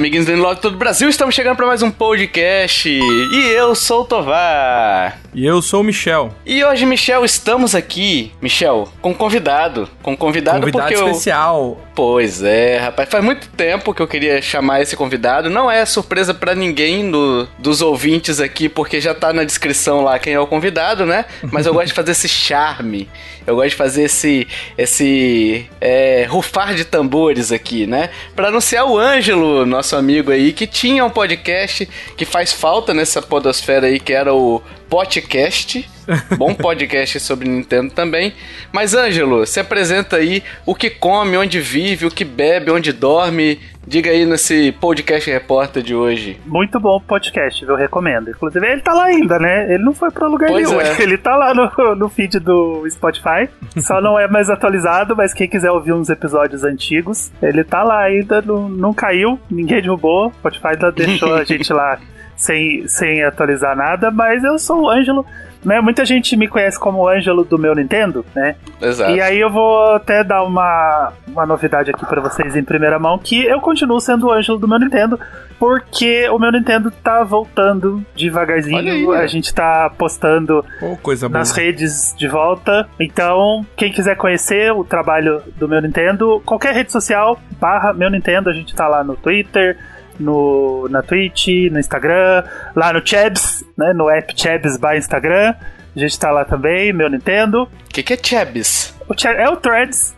amiguinhos do Inlog todo o Brasil, estamos chegando para mais um podcast. E eu sou o Tovar. E eu sou o Michel. E hoje, Michel, estamos aqui, Michel, com convidado. Com convidado, convidado especial. Eu... Pois é, rapaz. Faz muito tempo que eu queria chamar esse convidado. Não é surpresa para ninguém do, dos ouvintes aqui, porque já tá na descrição lá quem é o convidado, né? Mas eu gosto de fazer esse charme. Eu gosto de fazer esse, esse é, rufar de tambores aqui, né? Para anunciar o Ângelo, nosso amigo aí, que tinha um podcast que faz falta nessa podosfera aí, que era o podcast. Bom podcast sobre Nintendo também. Mas, Ângelo, se apresenta aí o que come, onde vive, o que bebe, onde dorme. Diga aí nesse podcast repórter de hoje. Muito bom podcast, eu recomendo. Inclusive, ele tá lá ainda, né? Ele não foi pra lugar pois nenhum. É. Ele tá lá no, no feed do Spotify. Só não é mais atualizado, mas quem quiser ouvir uns episódios antigos, ele tá lá ainda, não, não caiu, ninguém derrubou. O Spotify ainda deixou a gente lá sem, sem atualizar nada, mas eu sou o Ângelo. Né? Muita gente me conhece como o Ângelo do meu Nintendo, né? Exato. E aí eu vou até dar uma, uma novidade aqui para vocês em primeira mão, que eu continuo sendo o Ângelo do meu Nintendo, porque o meu Nintendo tá voltando devagarzinho. Aí, né? a gente tá postando oh, nas redes de volta. Então, quem quiser conhecer o trabalho do meu Nintendo, qualquer rede social, barra meu Nintendo, a gente tá lá no Twitter, no, na Twitch, no Instagram, lá no Chabs, né? No app Chabs by Instagram. A gente tá lá também, meu Nintendo. O que, que é Chabs? O Chab é o Threads.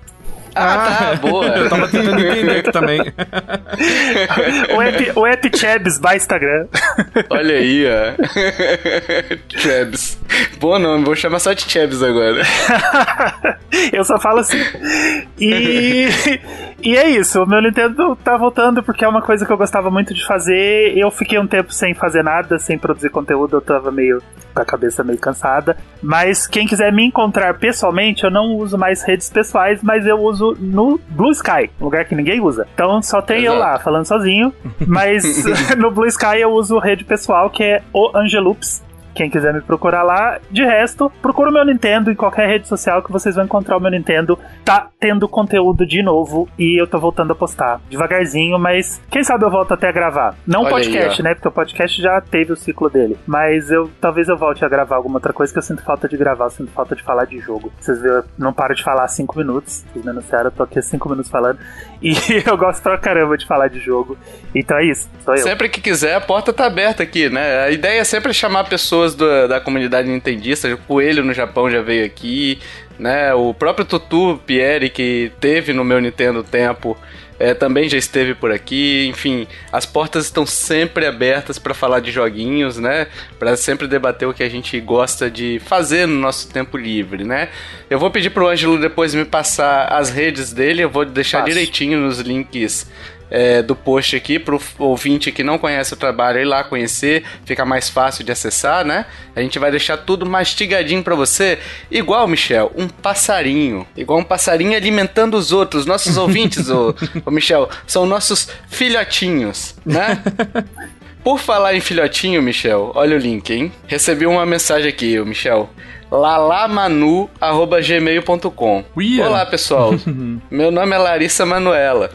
Ah, tá, boa. Eu tava tentando entender aqui também. o, app, o app Chabs by Instagram. Olha aí, ó. Chabs. Bom nome, vou chamar só de Chabs agora. Eu só falo assim. E, e é isso, o meu Nintendo tá voltando porque é uma coisa que eu gostava muito de fazer. Eu fiquei um tempo sem fazer nada, sem produzir conteúdo, eu tava meio com a cabeça meio cansada. Mas quem quiser me encontrar pessoalmente, eu não uso mais redes pessoais, mas eu uso no Blue Sky, lugar que ninguém usa. Então só tem Exato. eu lá falando sozinho. Mas no Blue Sky eu uso rede pessoal que é o Angelups. Quem quiser me procurar lá. De resto, procura o meu Nintendo em qualquer rede social que vocês vão encontrar o meu Nintendo. Tá tendo conteúdo de novo e eu tô voltando a postar. Devagarzinho, mas quem sabe eu volto até a gravar. Não podcast, aí, né? Porque o podcast já teve o ciclo dele. Mas eu talvez eu volte a gravar alguma outra coisa que eu sinto falta de gravar, eu sinto falta de falar de jogo. Vocês viram, eu não paro de falar cinco minutos. Vocês me anunciaram, eu tô aqui cinco minutos falando. E eu gosto pra caramba de falar de jogo. Então é isso, sou eu. Sempre que quiser, a porta tá aberta aqui, né? A ideia é sempre chamar pessoas do, da comunidade nintendista. O Coelho no Japão já veio aqui, né? O próprio Tutu Pierre, que teve no meu Nintendo tempo, é, também já esteve por aqui. Enfim, as portas estão sempre abertas para falar de joguinhos, né? Para sempre debater o que a gente gosta de fazer no nosso tempo livre, né? Eu vou pedir pro Ângelo depois me passar as redes dele, eu vou deixar Passo. direitinho nos links é, do post aqui para o ouvinte que não conhece o trabalho ir lá conhecer, fica mais fácil de acessar, né? A gente vai deixar tudo mastigadinho para você, igual, Michel, um passarinho. Igual um passarinho alimentando os outros. Nossos ouvintes, ô, ô Michel, são nossos filhotinhos, né? Por falar em filhotinho, Michel, olha o link, hein? Recebi uma mensagem aqui, Michel lalamanu.gmail.com. Olá, pessoal. Meu nome é Larissa Manuela.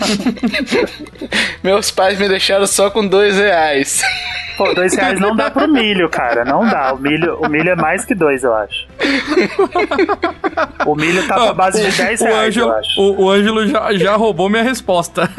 Meus pais me deixaram só com dois reais. Pô, dois reais não dá pro milho, cara. Não dá. O milho, o milho é mais que dois, eu acho. O milho tá pra base de 10 reais, Ângelo, eu acho. O, o Ângelo já, já roubou minha resposta.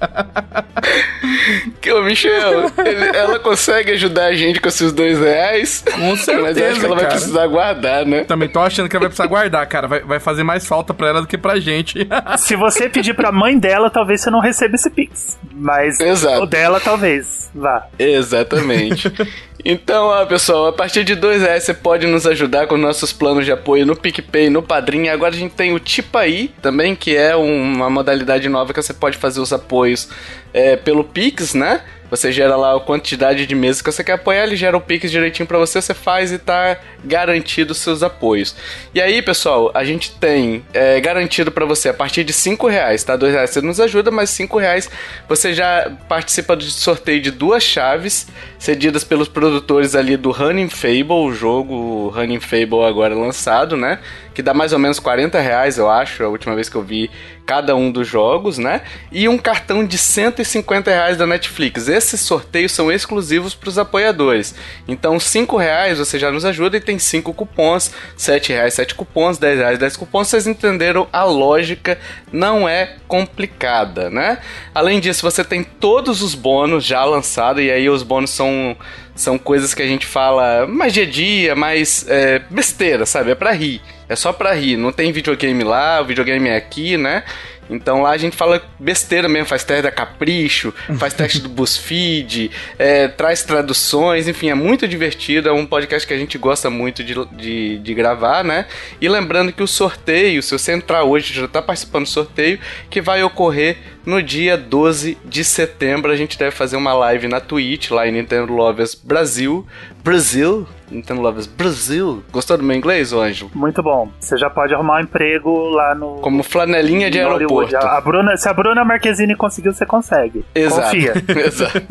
que o Michel, ele, ela consegue ajudar a gente com esses dois reais. Com certeza, Mas acho que ela vai precisar guardar, né? Também tô achando que ela vai precisar guardar, cara. Vai, vai fazer mais falta pra ela do que pra gente. Se você pedir pra mãe dela, talvez você não receba esse Pix. Mas Exato. o dela, talvez. Vá. Exatamente. Então, ó, pessoal, a partir de dois reais você pode nos ajudar com nossos planos de apoio no PicPay, no Padrim. Agora a gente tem o Tipaí também, que é uma modalidade nova que você pode fazer os apoios é, pelo Pix, né? Você gera lá a quantidade de meses que você quer apoiar, ele gera o Pix direitinho para você, você faz e tá garantido os seus apoios. E aí, pessoal, a gente tem é, garantido para você a partir de 5 reais, tá? 2 reais você nos ajuda, mas 5 reais você já participa do sorteio de duas chaves cedidas pelos produtores ali do Running Fable, o jogo Running Fable agora lançado, né? Que dá mais ou menos 40 reais, eu acho, a última vez que eu vi cada um dos jogos, né? E um cartão de 150 reais da Netflix. Esses sorteios são exclusivos para os apoiadores. Então, 5 reais você já nos ajuda e tem 5 cupons, 7 reais 7 cupons, 10 reais 10 cupons. Vocês entenderam a lógica, não é complicada, né? Além disso, você tem todos os bônus já lançados, e aí os bônus são são coisas que a gente fala mais dia a dia, mais é, besteira, sabe? É pra rir. É só pra rir. Não tem videogame lá, o videogame é aqui, né? Então lá a gente fala besteira mesmo, faz teste da Capricho, faz teste do BuzzFeed, é, traz traduções, enfim, é muito divertido, é um podcast que a gente gosta muito de, de, de gravar, né? E lembrando que o sorteio, se você entrar hoje, já está participando do sorteio, que vai ocorrer no dia 12 de setembro. A gente deve fazer uma live na Twitch, lá em Nintendo Lovers Brasil. Brasil? Nintendo Lovers Brasil. Gostou do meu inglês, Ângelo? Muito bom. Você já pode arrumar um emprego lá no. Como flanelinha de aeroporto. A Bruna, se a Bruna Marquezine conseguiu, você consegue. Exato. Confia. Exato.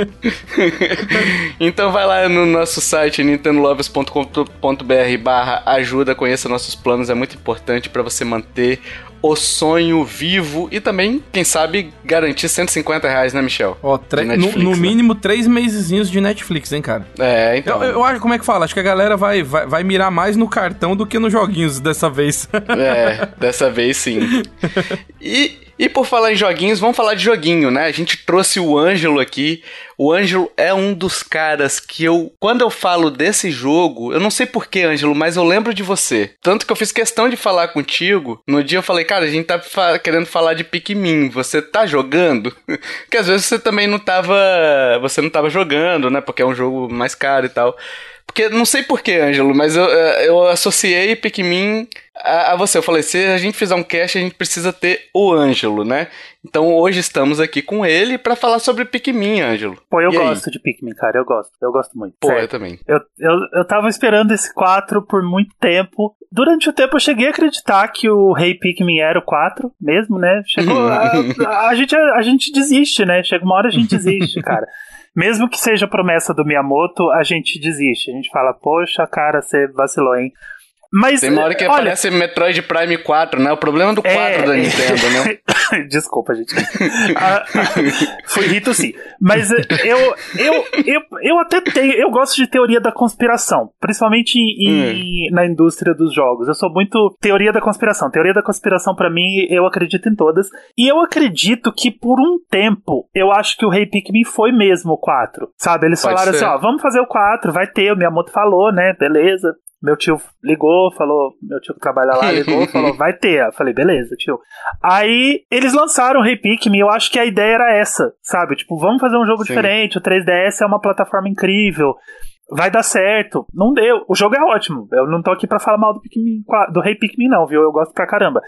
então vai lá no nosso site nintendolovers.com.br barra ajuda, conheça nossos planos, é muito importante para você manter o sonho vivo e também, quem sabe, garantir 150 reais, né, Michel? Ó, Netflix, no, no né? mínimo três mesezinhos de Netflix, hein, cara? É, então. Eu, eu, acho, como é que fala? Acho que a galera vai, vai, vai mirar mais no cartão do que nos joguinhos dessa vez. é, dessa vez sim. E, e por falar em joguinhos, vamos falar de joguinho, né? A gente trouxe o Ângelo aqui. O Ângelo é um dos caras que eu. Quando eu falo desse jogo, eu não sei porquê, Ângelo, mas eu lembro de você. Tanto que eu fiz questão de falar contigo. No dia eu falei, cara, a gente tá fa querendo falar de Pikmin. Você tá jogando? Porque às vezes você também não tava. Você não tava jogando, né? Porque é um jogo mais caro e tal. Porque não sei porquê, Ângelo, mas eu, eh, eu associei Pikmin a, a, você. Eu falei, se a gente fizer um cast, a gente precisa ter o Ângelo, né? Então hoje estamos aqui com ele para falar sobre Pikmin, Ângelo. Pô, eu e gosto aí? de Pikmin, cara. Eu gosto. Eu gosto muito. Pô, eu também. Eu, eu, eu tava esperando esse 4 por muito tempo. Durante o tempo eu cheguei a acreditar que o Rei Pikmin era o 4 mesmo, né? Chegou. a, a, a, gente, a, a gente desiste, né? Chega uma hora a gente desiste, cara. Mesmo que seja promessa do Miyamoto, a gente desiste. A gente fala, poxa, cara, você vacilou, hein? Mas, Tem uma hora que olha, aparece Metroid Prime 4, né? O problema do 4 é... da Nintendo, né? Desculpa, gente. ah, foi rito sim. Mas eu, eu, eu, eu até tenho. Eu gosto de teoria da conspiração. Principalmente em, hum. na indústria dos jogos. Eu sou muito teoria da conspiração. Teoria da conspiração, para mim, eu acredito em todas. E eu acredito que por um tempo, eu acho que o Rei Pikmin foi mesmo o 4. Sabe? Eles Pode falaram ser. assim: ó, vamos fazer o 4, vai ter. O Miyamoto falou, né? Beleza. Meu tio ligou, falou, meu tio que trabalha lá ligou, falou, vai ter. Eu falei, beleza, tio. Aí eles lançaram o Hey Pikmin, eu acho que a ideia era essa, sabe? Tipo, vamos fazer um jogo Sim. diferente, o 3DS é uma plataforma incrível vai dar certo. Não deu. O jogo é ótimo. Eu não tô aqui para falar mal do Pikmin, do Rei Pikmin não, viu? Eu gosto pra caramba.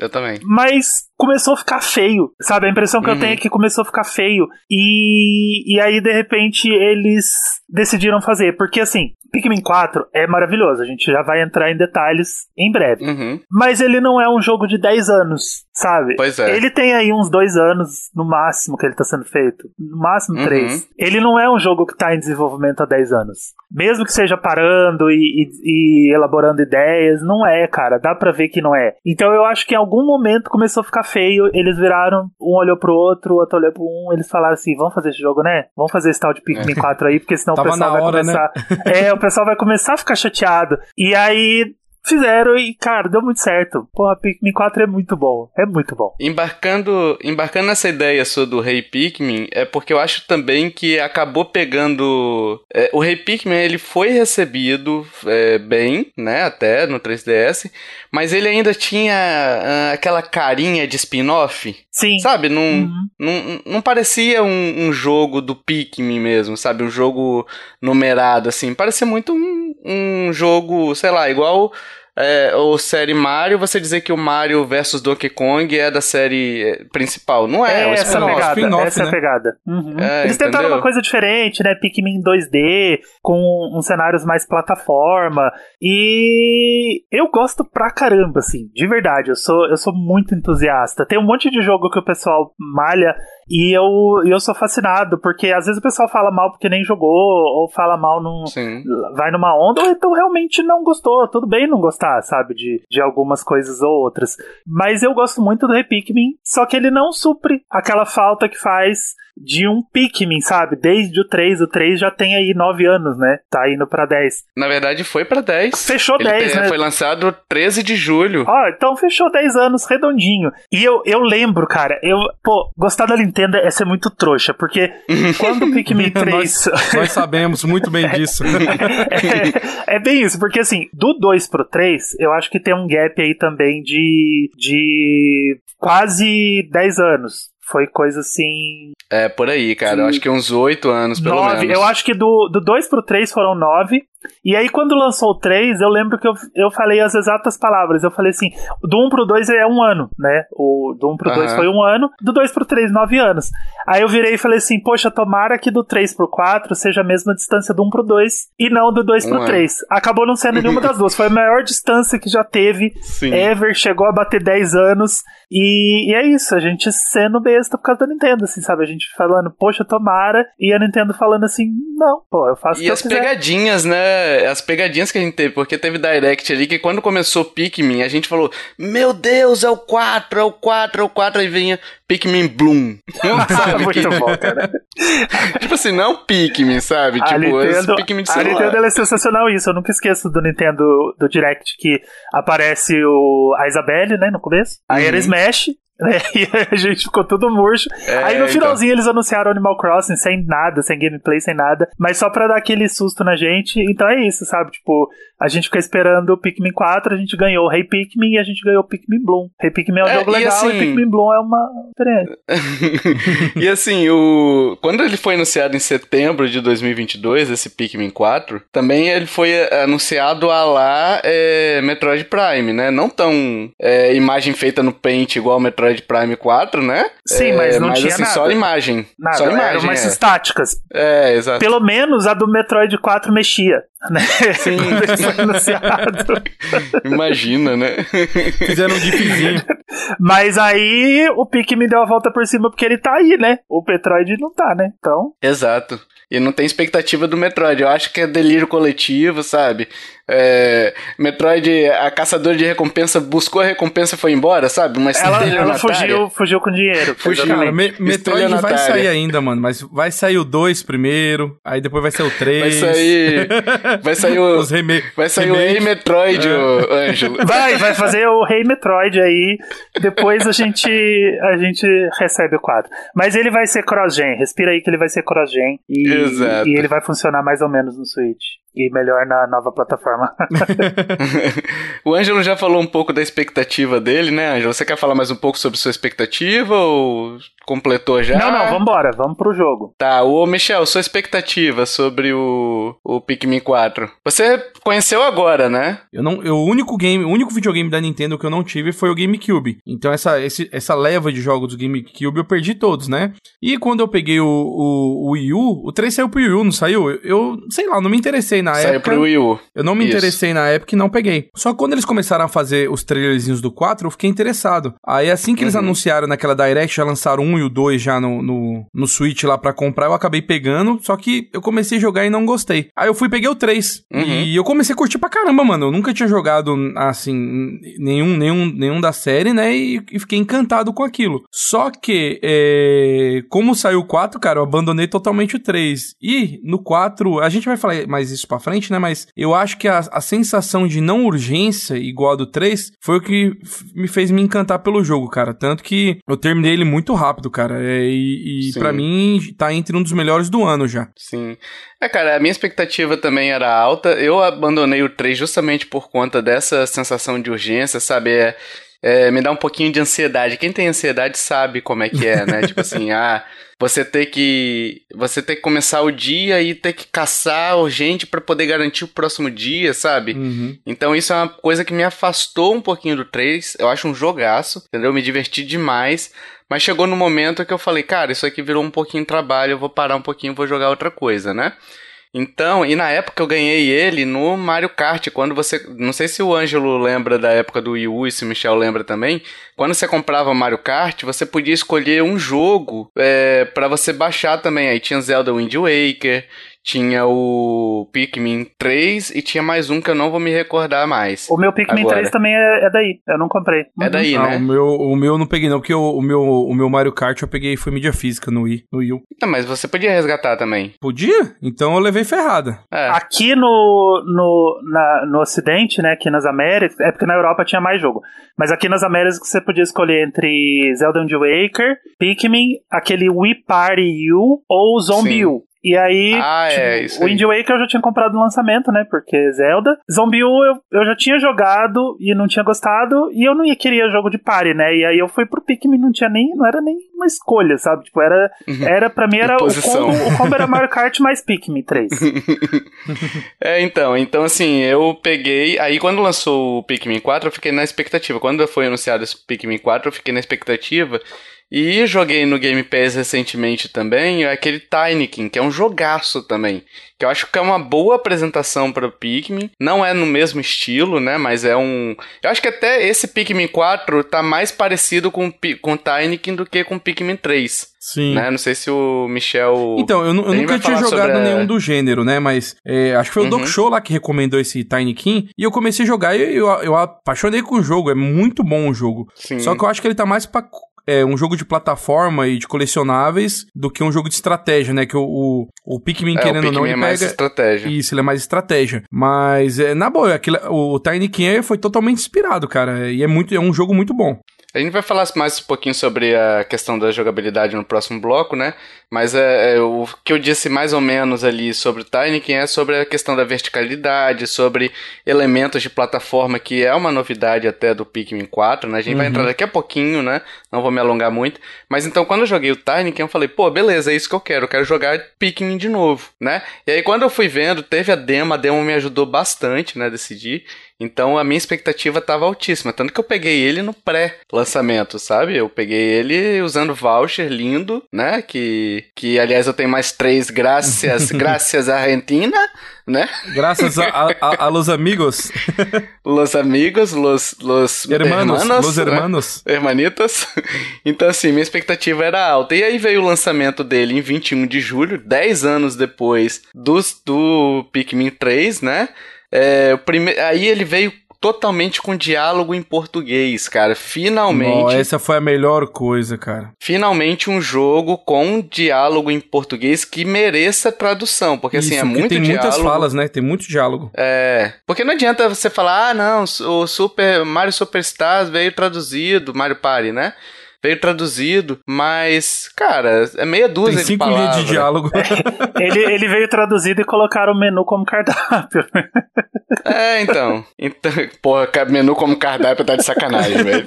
Eu também. Mas começou a ficar feio, sabe? A impressão que uhum. eu tenho é que começou a ficar feio. E, e aí, de repente, eles decidiram fazer. Porque, assim, Pikmin 4 é maravilhoso. A gente já vai entrar em detalhes em breve. Uhum. Mas ele não é um jogo de 10 anos, sabe? Pois é. Ele tem aí uns 2 anos, no máximo, que ele tá sendo feito. No máximo 3. Uhum. Ele não é um jogo que tá em desenvolvimento há 10 anos. Mesmo que seja parando e, e, e elaborando ideias, não é, cara. Dá pra ver que não é. Então eu acho que em algum momento começou a ficar feio. Eles viraram, um olhou pro outro, o outro olhou pro um. Eles falaram assim: vamos fazer esse jogo, né? Vamos fazer esse tal de Pikmin 4 é. aí, porque senão o pessoal vai hora, né? começar. Né? é, o pessoal vai começar a ficar chateado. E aí fizeram e, cara, deu muito certo. Porra, Pikmin 4 é muito bom. É muito bom. Embarcando, embarcando nessa ideia sua do Rei Pikmin, é porque eu acho também que acabou pegando. É, o Rei Pikmin ele foi recebido é, bem, né? Até no 3DS, mas ele ainda tinha uh, aquela carinha de spin-off. Sim. Sabe? Não, uhum. não, não parecia um, um, jogo do Pikmin mesmo, sabe? Um jogo numerado, assim. Parecia muito um, um jogo, sei lá, igual é, ou série Mario, você dizer que o Mario versus Donkey Kong é da série é, principal. Não é, é, é essa, pegada, essa né? é a pegada. Uhum. É, Eles tentaram entendeu? uma coisa diferente, né? Pikmin 2D, com uns cenários mais plataforma. E eu gosto pra caramba, assim, de verdade. Eu sou, eu sou muito entusiasta. Tem um monte de jogo que o pessoal malha e eu, eu sou fascinado, porque às vezes o pessoal fala mal porque nem jogou, ou fala mal num. Sim. vai numa onda, ou então realmente não gostou. Tudo bem não gostar, sabe? De, de algumas coisas ou outras. Mas eu gosto muito do Repikmin, só que ele não supre aquela falta que faz de um Pikmin, sabe? Desde o 3, o 3 já tem aí 9 anos, né? Tá indo pra 10. Na verdade, foi pra 10. Fechou Ele 10, né? Foi lançado 13 de julho. Ó, oh, então fechou 10 anos, redondinho. E eu, eu lembro, cara, eu, pô, gostar da Nintendo é ser muito trouxa, porque quando o Pikmin 3. nós, nós, sabemos muito bem disso. é, é, bem isso, porque assim, do 2 pro 3, eu acho que tem um gap aí também de, de quase 10 anos. Foi coisa assim. É, por aí, cara. Eu acho que uns oito anos, pelo nove. menos. Eu acho que do, do 2 pro 3 foram nove. E aí, quando lançou o 3, eu lembro que eu, eu falei as exatas palavras. Eu falei assim: do 1 pro 2 é um ano, né? O do 1 pro 2 foi um ano, do 2 pro 3, nove anos. Aí eu virei e falei assim: poxa, tomara que do 3 pro 4 seja a mesma distância do 1 pro 2 e não do 2 um pro ano. 3. Acabou não sendo nenhuma das duas. Foi a maior distância que já teve. Sim. Ever chegou a bater 10 anos. E, e, é isso, a gente sendo besta por causa da Nintendo, assim, sabe? A gente falando, poxa, tomara, e a Nintendo falando assim, não, pô, eu faço E as pegadinhas, né? As pegadinhas que a gente teve, porque teve Direct ali que quando começou Pikmin, a gente falou, meu Deus, é o 4, é o 4, é o 4, aí vinha Pikmin Bloom. sabe? Muito bom, cara. tipo assim, não Pikmin, sabe? A tipo, Nintendo, Pikmin de celular. A Nintendo é sensacional isso, eu nunca esqueço do Nintendo, do Direct, que aparece o, a Isabelle, né, no começo, uhum. aí eles né? E a gente ficou tudo murcho. É, Aí no então. finalzinho então. eles anunciaram Animal Crossing sem nada, sem gameplay, sem nada, mas só pra dar aquele susto na gente. Então é isso, sabe? Tipo, a gente fica esperando o Pikmin 4, a gente ganhou o Rei hey Pikmin e a gente ganhou o Pikmin Bloom. Rei hey Pikmin é um é, jogo legal assim... e Pikmin Bloom é uma e assim, o... quando ele foi anunciado em setembro de 2022, esse Pikmin 4, também ele foi anunciado a lá é, Metroid Prime, né? Não tão é, imagem feita no Paint igual o Metroid Prime 4, né? Sim, mas é, não mas, tinha assim, nada. só imagem. Nada, só imagem, eram mais é. estáticas. É, exato. Pelo menos a do Metroid 4 mexia. Né? Sim. Imagina, né? Fizeram um gifzinho. Mas aí o Pikmin deu a volta por cima porque ele tá aí, né? O Metroid não tá, né? Então. Exato. E não tem expectativa do Metroid. Eu acho que é delírio coletivo, sabe? É, Metroid, a caçadora de recompensa buscou a recompensa e foi embora, sabe? Uma ela, ela fugiu, fugiu com dinheiro. Fugiu. Cara, me, Metroid vai sair ainda, mano. Mas vai sair o 2 primeiro, aí depois vai ser o 3. Vai sair. Vai sair o. Os reme vai sair remake. o Rei Metroid, é. o Ângelo. Vai, vai fazer o Rei Metroid aí. Depois a gente, a gente recebe o quadro. Mas ele vai ser cross-gen. Respira aí que ele vai ser cross-gen. E, Exato. e ele vai funcionar mais ou menos no Switch e melhor na nova plataforma. o Ângelo já falou um pouco da expectativa dele, né, Ângelo? Você quer falar mais um pouco sobre sua expectativa ou completou já? Não, não, vambora, vamos pro jogo. Tá, o Michel, sua expectativa sobre o, o Pikmin 4. Você conheceu agora, né? Eu não, eu, o único game, o único videogame da Nintendo que eu não tive foi o GameCube. Então essa, esse, essa leva de jogos do GameCube eu perdi todos, né? E quando eu peguei o, o, o Wii U, o 3 saiu pro Wii U, não saiu? Eu, eu sei lá, não me interessei na Saiu época. pro Wii U. Eu não me Isso. interessei na época e não peguei. Só que quando eles começaram a fazer os trailerzinhos do 4, eu fiquei interessado. Aí assim que eles uhum. anunciaram naquela Direct, já lançaram um e o 2 já no, no, no Switch lá para comprar, eu acabei pegando, só que eu comecei a jogar e não gostei. Aí eu fui e peguei o 3. Uhum. E eu comecei a curtir pra caramba, mano. Eu nunca tinha jogado, assim, nenhum, nenhum, nenhum da série, né? E, e fiquei encantado com aquilo. Só que, é, como saiu o 4, cara, eu abandonei totalmente o 3. E no 4, a gente vai falar mais isso pra frente, né? Mas eu acho que a, a sensação de não urgência igual a do 3 foi o que me fez me encantar pelo jogo, cara. Tanto que eu terminei ele muito rápido, cara. É, e, e para mim tá entre um dos melhores do ano já. Sim. É, cara, a minha expectativa também era alta. Eu abandonei o 3 justamente por conta dessa sensação de urgência, sabe? É, é, me dá um pouquinho de ansiedade. Quem tem ansiedade sabe como é que é, né? tipo assim, ah, você ter que você ter que começar o dia e ter que caçar urgente para poder garantir o próximo dia, sabe? Uhum. Então isso é uma coisa que me afastou um pouquinho do 3. Eu acho um jogaço, entendeu? Me diverti demais. Mas chegou no momento que eu falei, cara, isso aqui virou um pouquinho trabalho, eu vou parar um pouquinho, vou jogar outra coisa, né? Então, e na época eu ganhei ele no Mario Kart, quando você. Não sei se o Ângelo lembra da época do Wii U e se o Michel lembra também. Quando você comprava Mario Kart, você podia escolher um jogo é, para você baixar também. Aí tinha Zelda Wind Waker, tinha o Pikmin 3 e tinha mais um que eu não vou me recordar mais. O meu Pikmin Agora. 3 também é, é, daí, eu não comprei. É uhum. daí, ah, né? O meu, o meu eu não peguei não, porque o, o, meu, o meu Mario Kart eu peguei foi mídia física no Wii, no Wii U. Não, mas você podia resgatar também. Podia? Então eu levei ferrada. É. Aqui no, no, na, no ocidente, né, aqui nas Américas, é porque na Europa tinha mais jogo, mas aqui nas Américas você podia escolher entre Zelda Wind Waker, Pikmin, aquele Wii Party U ou Zombie Sim. U. E aí, ah, tipo, é, o Wind Waker eu já tinha comprado no lançamento, né? Porque Zelda. Zombie U eu, eu já tinha jogado e não tinha gostado, e eu não ia querer jogo de party, né? E aí eu fui pro Pikmin, não tinha nem, não era nem uma escolha, sabe? Tipo, era, uhum. era pra mim era o combo, o combo era Mario Kart mais Pikmin 3. é, então, então assim, eu peguei, aí quando lançou o Pikmin 4, eu fiquei na expectativa. Quando foi anunciado esse Pikmin 4, eu fiquei na expectativa e joguei no Game Pass recentemente também aquele Tinykin, que é um jogaço também. Que eu acho que é uma boa apresentação para o Pikmin. Não é no mesmo estilo, né? Mas é um. Eu acho que até esse Pikmin 4 tá mais parecido com, com o Tinykin do que com o Pikmin 3. Sim. Né? Não sei se o Michel. Então, eu, eu nunca tinha jogado nenhum do gênero, né? Mas é, acho que foi o uhum. Doc Show lá que recomendou esse Tiny King. E eu comecei a jogar e eu, eu, eu apaixonei com o jogo. É muito bom o jogo. Sim. Só que eu acho que ele tá mais pra é, um jogo de plataforma e de colecionáveis do que um jogo de estratégia, né? Que o, o, o Pikmin, é, querendo ou não, ele é pega... mais estratégia. Isso, ele é mais estratégia. Mas, é, na boa, aquilo, o Tiny King foi totalmente inspirado, cara. E é, muito, é um jogo muito bom. A gente vai falar mais um pouquinho sobre a questão da jogabilidade no próximo bloco, né? Mas é, é, o que eu disse mais ou menos ali sobre o Tinykin é sobre a questão da verticalidade, sobre elementos de plataforma, que é uma novidade até do Pikmin 4, né? A gente uhum. vai entrar daqui a pouquinho, né? Não vou me alongar muito. Mas então, quando eu joguei o Tinykin, eu falei, pô, beleza, é isso que eu quero. Eu quero jogar Pikmin de novo, né? E aí, quando eu fui vendo, teve a demo, a demo me ajudou bastante, né? Decidir. Então a minha expectativa estava altíssima, tanto que eu peguei ele no pré-lançamento, sabe? Eu peguei ele usando voucher lindo, né? Que, que aliás eu tenho mais três graças, graças Argentina, né? Graças a, a, a los amigos. los amigos, los, los hermanos, hermanos los hermanos. Né? Hermanitas. Então assim, minha expectativa era alta. E aí veio o lançamento dele em 21 de julho, 10 anos depois do, do Pikmin 3, né? É, prime... Aí ele veio totalmente com diálogo em português, cara. Finalmente. Oh, essa foi a melhor coisa, cara. Finalmente um jogo com diálogo em português que mereça tradução, porque Isso, assim é muito tem diálogo. muitas falas, né? Tem muito diálogo. É, porque não adianta você falar, ah, não, o Super Mario Superstars veio traduzido, Mario Party, né? Veio traduzido, mas, cara, é meia dúzia Tem cinco de linhas de diálogo. ele, ele veio traduzido e colocaram o menu como cardápio. é, então. então porra, menu como cardápio tá de sacanagem, velho.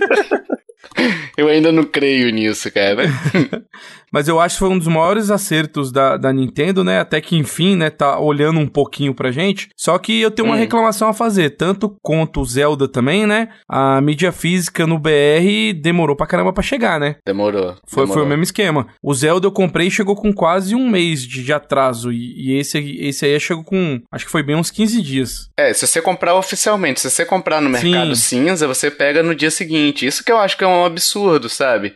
Eu ainda não creio nisso, cara. Mas eu acho que foi um dos maiores acertos da, da Nintendo, né? Até que enfim, né? Tá olhando um pouquinho pra gente. Só que eu tenho uma hum. reclamação a fazer. Tanto quanto o Zelda também, né? A mídia física no BR demorou pra caramba pra chegar, né? Demorou. Foi, demorou. foi o mesmo esquema. O Zelda eu comprei e chegou com quase um mês de, de atraso. E, e, esse, esse aí chegou com. Acho que foi bem uns 15 dias. É, se você comprar oficialmente, se você comprar no mercado Sim. cinza, você pega no dia seguinte. Isso que eu acho que é um absurdo, sabe?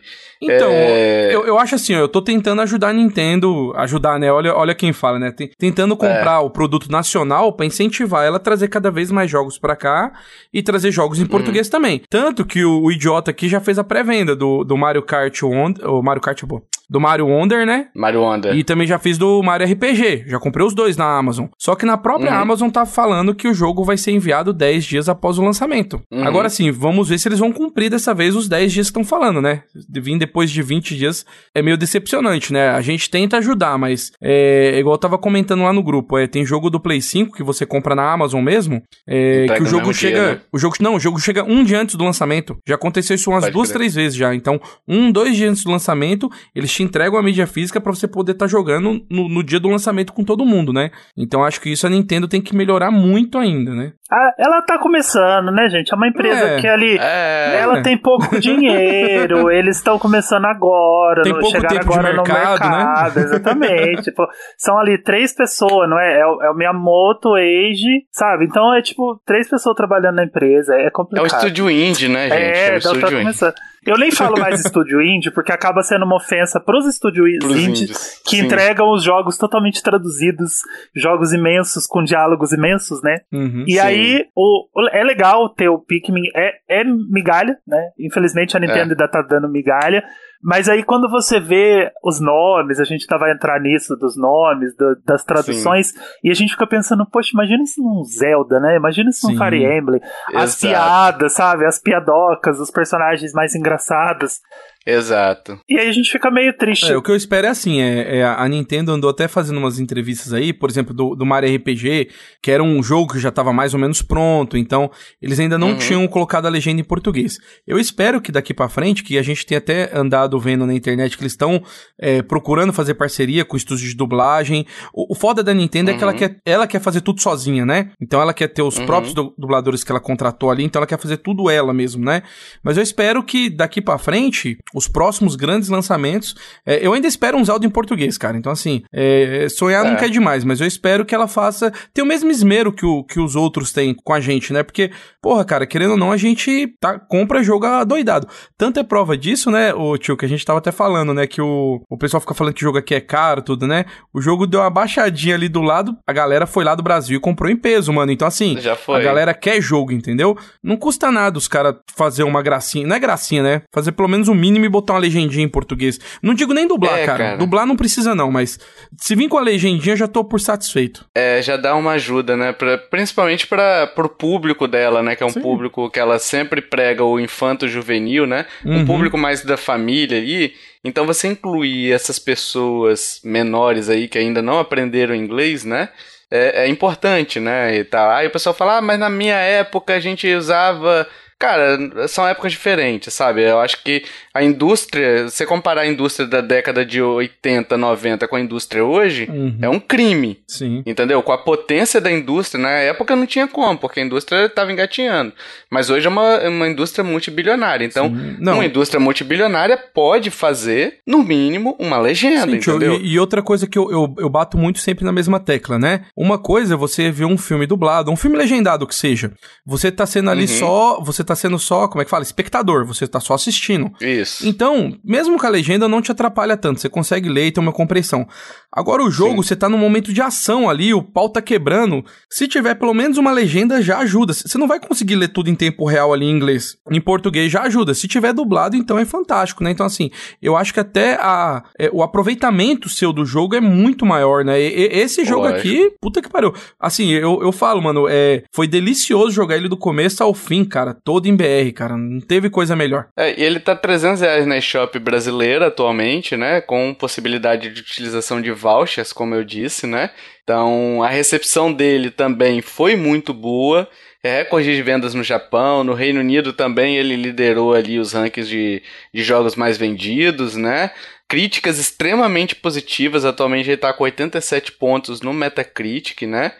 Então, é... eu, eu acho assim, eu tô tentando ajudar a Nintendo, ajudar, né? Olha, olha quem fala, né? Tentando comprar é. o produto nacional para incentivar ela a trazer cada vez mais jogos para cá e trazer jogos em hum. português também. Tanto que o, o, idiota aqui já fez a pré-venda do, do Mario Kart Wonder, o Mario Kart, do Mario Wonder, né? Mario Wonder. E também já fiz do Mario RPG. Já comprei os dois na Amazon. Só que na própria uhum. Amazon tá falando que o jogo vai ser enviado 10 dias após o lançamento. Uhum. Agora sim, vamos ver se eles vão cumprir dessa vez os 10 dias que estão falando, né? Vim depois de 20 dias é meio decepcionante, né? A gente tenta ajudar, mas é igual eu tava comentando lá no grupo, é, tem jogo do Play 5 que você compra na Amazon mesmo, é, que o jogo chega, dia, né? o jogo não, o jogo chega um dia antes do lançamento. Já aconteceu isso umas Pode duas, crer. três vezes já. Então, um, dois dias antes do lançamento, eles te entregam a mídia física para você poder estar tá jogando no, no dia do lançamento com todo mundo, né? Então, acho que isso a Nintendo tem que melhorar muito ainda, né? Ah, ela tá começando, né, gente? É uma empresa é, que ali. É, ela tem pouco dinheiro, eles estão começando agora, tem pouco chegaram tempo agora de mercado, no mercado, né? exatamente. tipo, são ali três pessoas, não é? É o, é o Miyamoto, Age, sabe? Então é tipo três pessoas trabalhando na empresa, é complicado. É o estúdio indie, né, gente? É, é o estúdio tá começando. Eu nem falo mais estúdio indie, porque acaba sendo uma ofensa pros estúdios indies que Sim. entregam os jogos totalmente traduzidos, jogos imensos, com diálogos imensos, né? Uhum, e sim. aí, o, é legal ter o Pikmin, é, é migalha, né? Infelizmente a Nintendo é. ainda tá dando migalha, mas aí quando você vê os nomes, a gente tá, vai entrar nisso dos nomes, do, das traduções, Sim. e a gente fica pensando, poxa, imagina isso num Zelda, né? Imagina isso num Fire Emblem. As piadas, sabe? As piadocas, os personagens mais engraçados. Exato. E aí a gente fica meio triste. É, o que eu espero é assim, é, é, a Nintendo andou até fazendo umas entrevistas aí, por exemplo, do, do Mario RPG, que era um jogo que já estava mais ou menos pronto, então eles ainda não uhum. tinham colocado a legenda em português. Eu espero que daqui para frente, que a gente tenha até andado vendo na internet que eles estão é, procurando fazer parceria com estúdios de dublagem. O, o foda da Nintendo uhum. é que ela uhum. quer, ela quer fazer tudo sozinha, né? Então ela quer ter os uhum. próprios dubladores que ela contratou ali, então ela quer fazer tudo ela mesmo, né? Mas eu espero que daqui para frente os próximos grandes lançamentos. É, eu ainda espero um Zelda em português, cara. Então, assim, é, sonhar é. nunca é demais, mas eu espero que ela faça. Tem o mesmo esmero que, o, que os outros têm com a gente, né? Porque, porra, cara, querendo ou não, a gente tá, compra jogo adoidado. Tanto é prova disso, né, o tio, que a gente tava até falando, né? Que o, o pessoal fica falando que o jogo aqui é caro, tudo, né? O jogo deu uma baixadinha ali do lado, a galera foi lá do Brasil e comprou em peso, mano. Então, assim, a galera quer jogo, entendeu? Não custa nada os caras fazer uma gracinha. Não é gracinha, né? Fazer pelo menos o mínimo e botar uma legendinha em português. Não digo nem dublar, é, cara. cara. Dublar não precisa não, mas se vir com a legendinha já tô por satisfeito. É, já dá uma ajuda, né? Pra, principalmente para pro público dela, né? Que é um Sim. público que ela sempre prega o infanto juvenil, né? Uhum. Um público mais da família ali. Então você incluir essas pessoas menores aí que ainda não aprenderam inglês, né? É, é importante, né? E tal. Aí o pessoal fala, ah, mas na minha época a gente usava Cara, são épocas diferentes, sabe? Eu acho que a indústria, você comparar a indústria da década de 80, 90 com a indústria hoje, uhum. é um crime. Sim. Entendeu? Com a potência da indústria, na época não tinha como, porque a indústria estava engatinhando. Mas hoje é uma, é uma indústria multibilionária. Então, uma indústria multibilionária pode fazer, no mínimo, uma legenda, Sim, entendeu? E, e, outra coisa que eu, eu, eu bato muito sempre na mesma tecla, né? Uma coisa é você ver um filme dublado, um filme legendado que seja. Você tá sendo ali uhum. só. Você tá sendo só, como é que fala? Espectador, você tá só assistindo. Isso. Então, mesmo com a legenda não te atrapalha tanto, você consegue ler e ter uma compreensão. Agora o jogo, Sim. você tá num momento de ação ali, o pau tá quebrando. Se tiver pelo menos uma legenda, já ajuda. Você não vai conseguir ler tudo em tempo real ali em inglês. Em português já ajuda. Se tiver dublado, então é fantástico, né? Então, assim, eu acho que até a, é, o aproveitamento seu do jogo é muito maior, né? E, esse jogo Lógico. aqui, puta que pariu. Assim, eu, eu falo, mano, é, foi delicioso jogar ele do começo ao fim, cara. Todo todo em BR, cara. Não teve coisa melhor. É, e ele tá 300 reais na eShop brasileira atualmente, né? Com possibilidade de utilização de vouchers, como eu disse, né? Então, a recepção dele também foi muito boa. É recorde de vendas no Japão, no Reino Unido também ele liderou ali os rankings de, de jogos mais vendidos, né? Críticas extremamente positivas, atualmente ele está com 87 pontos no Metacritic, né?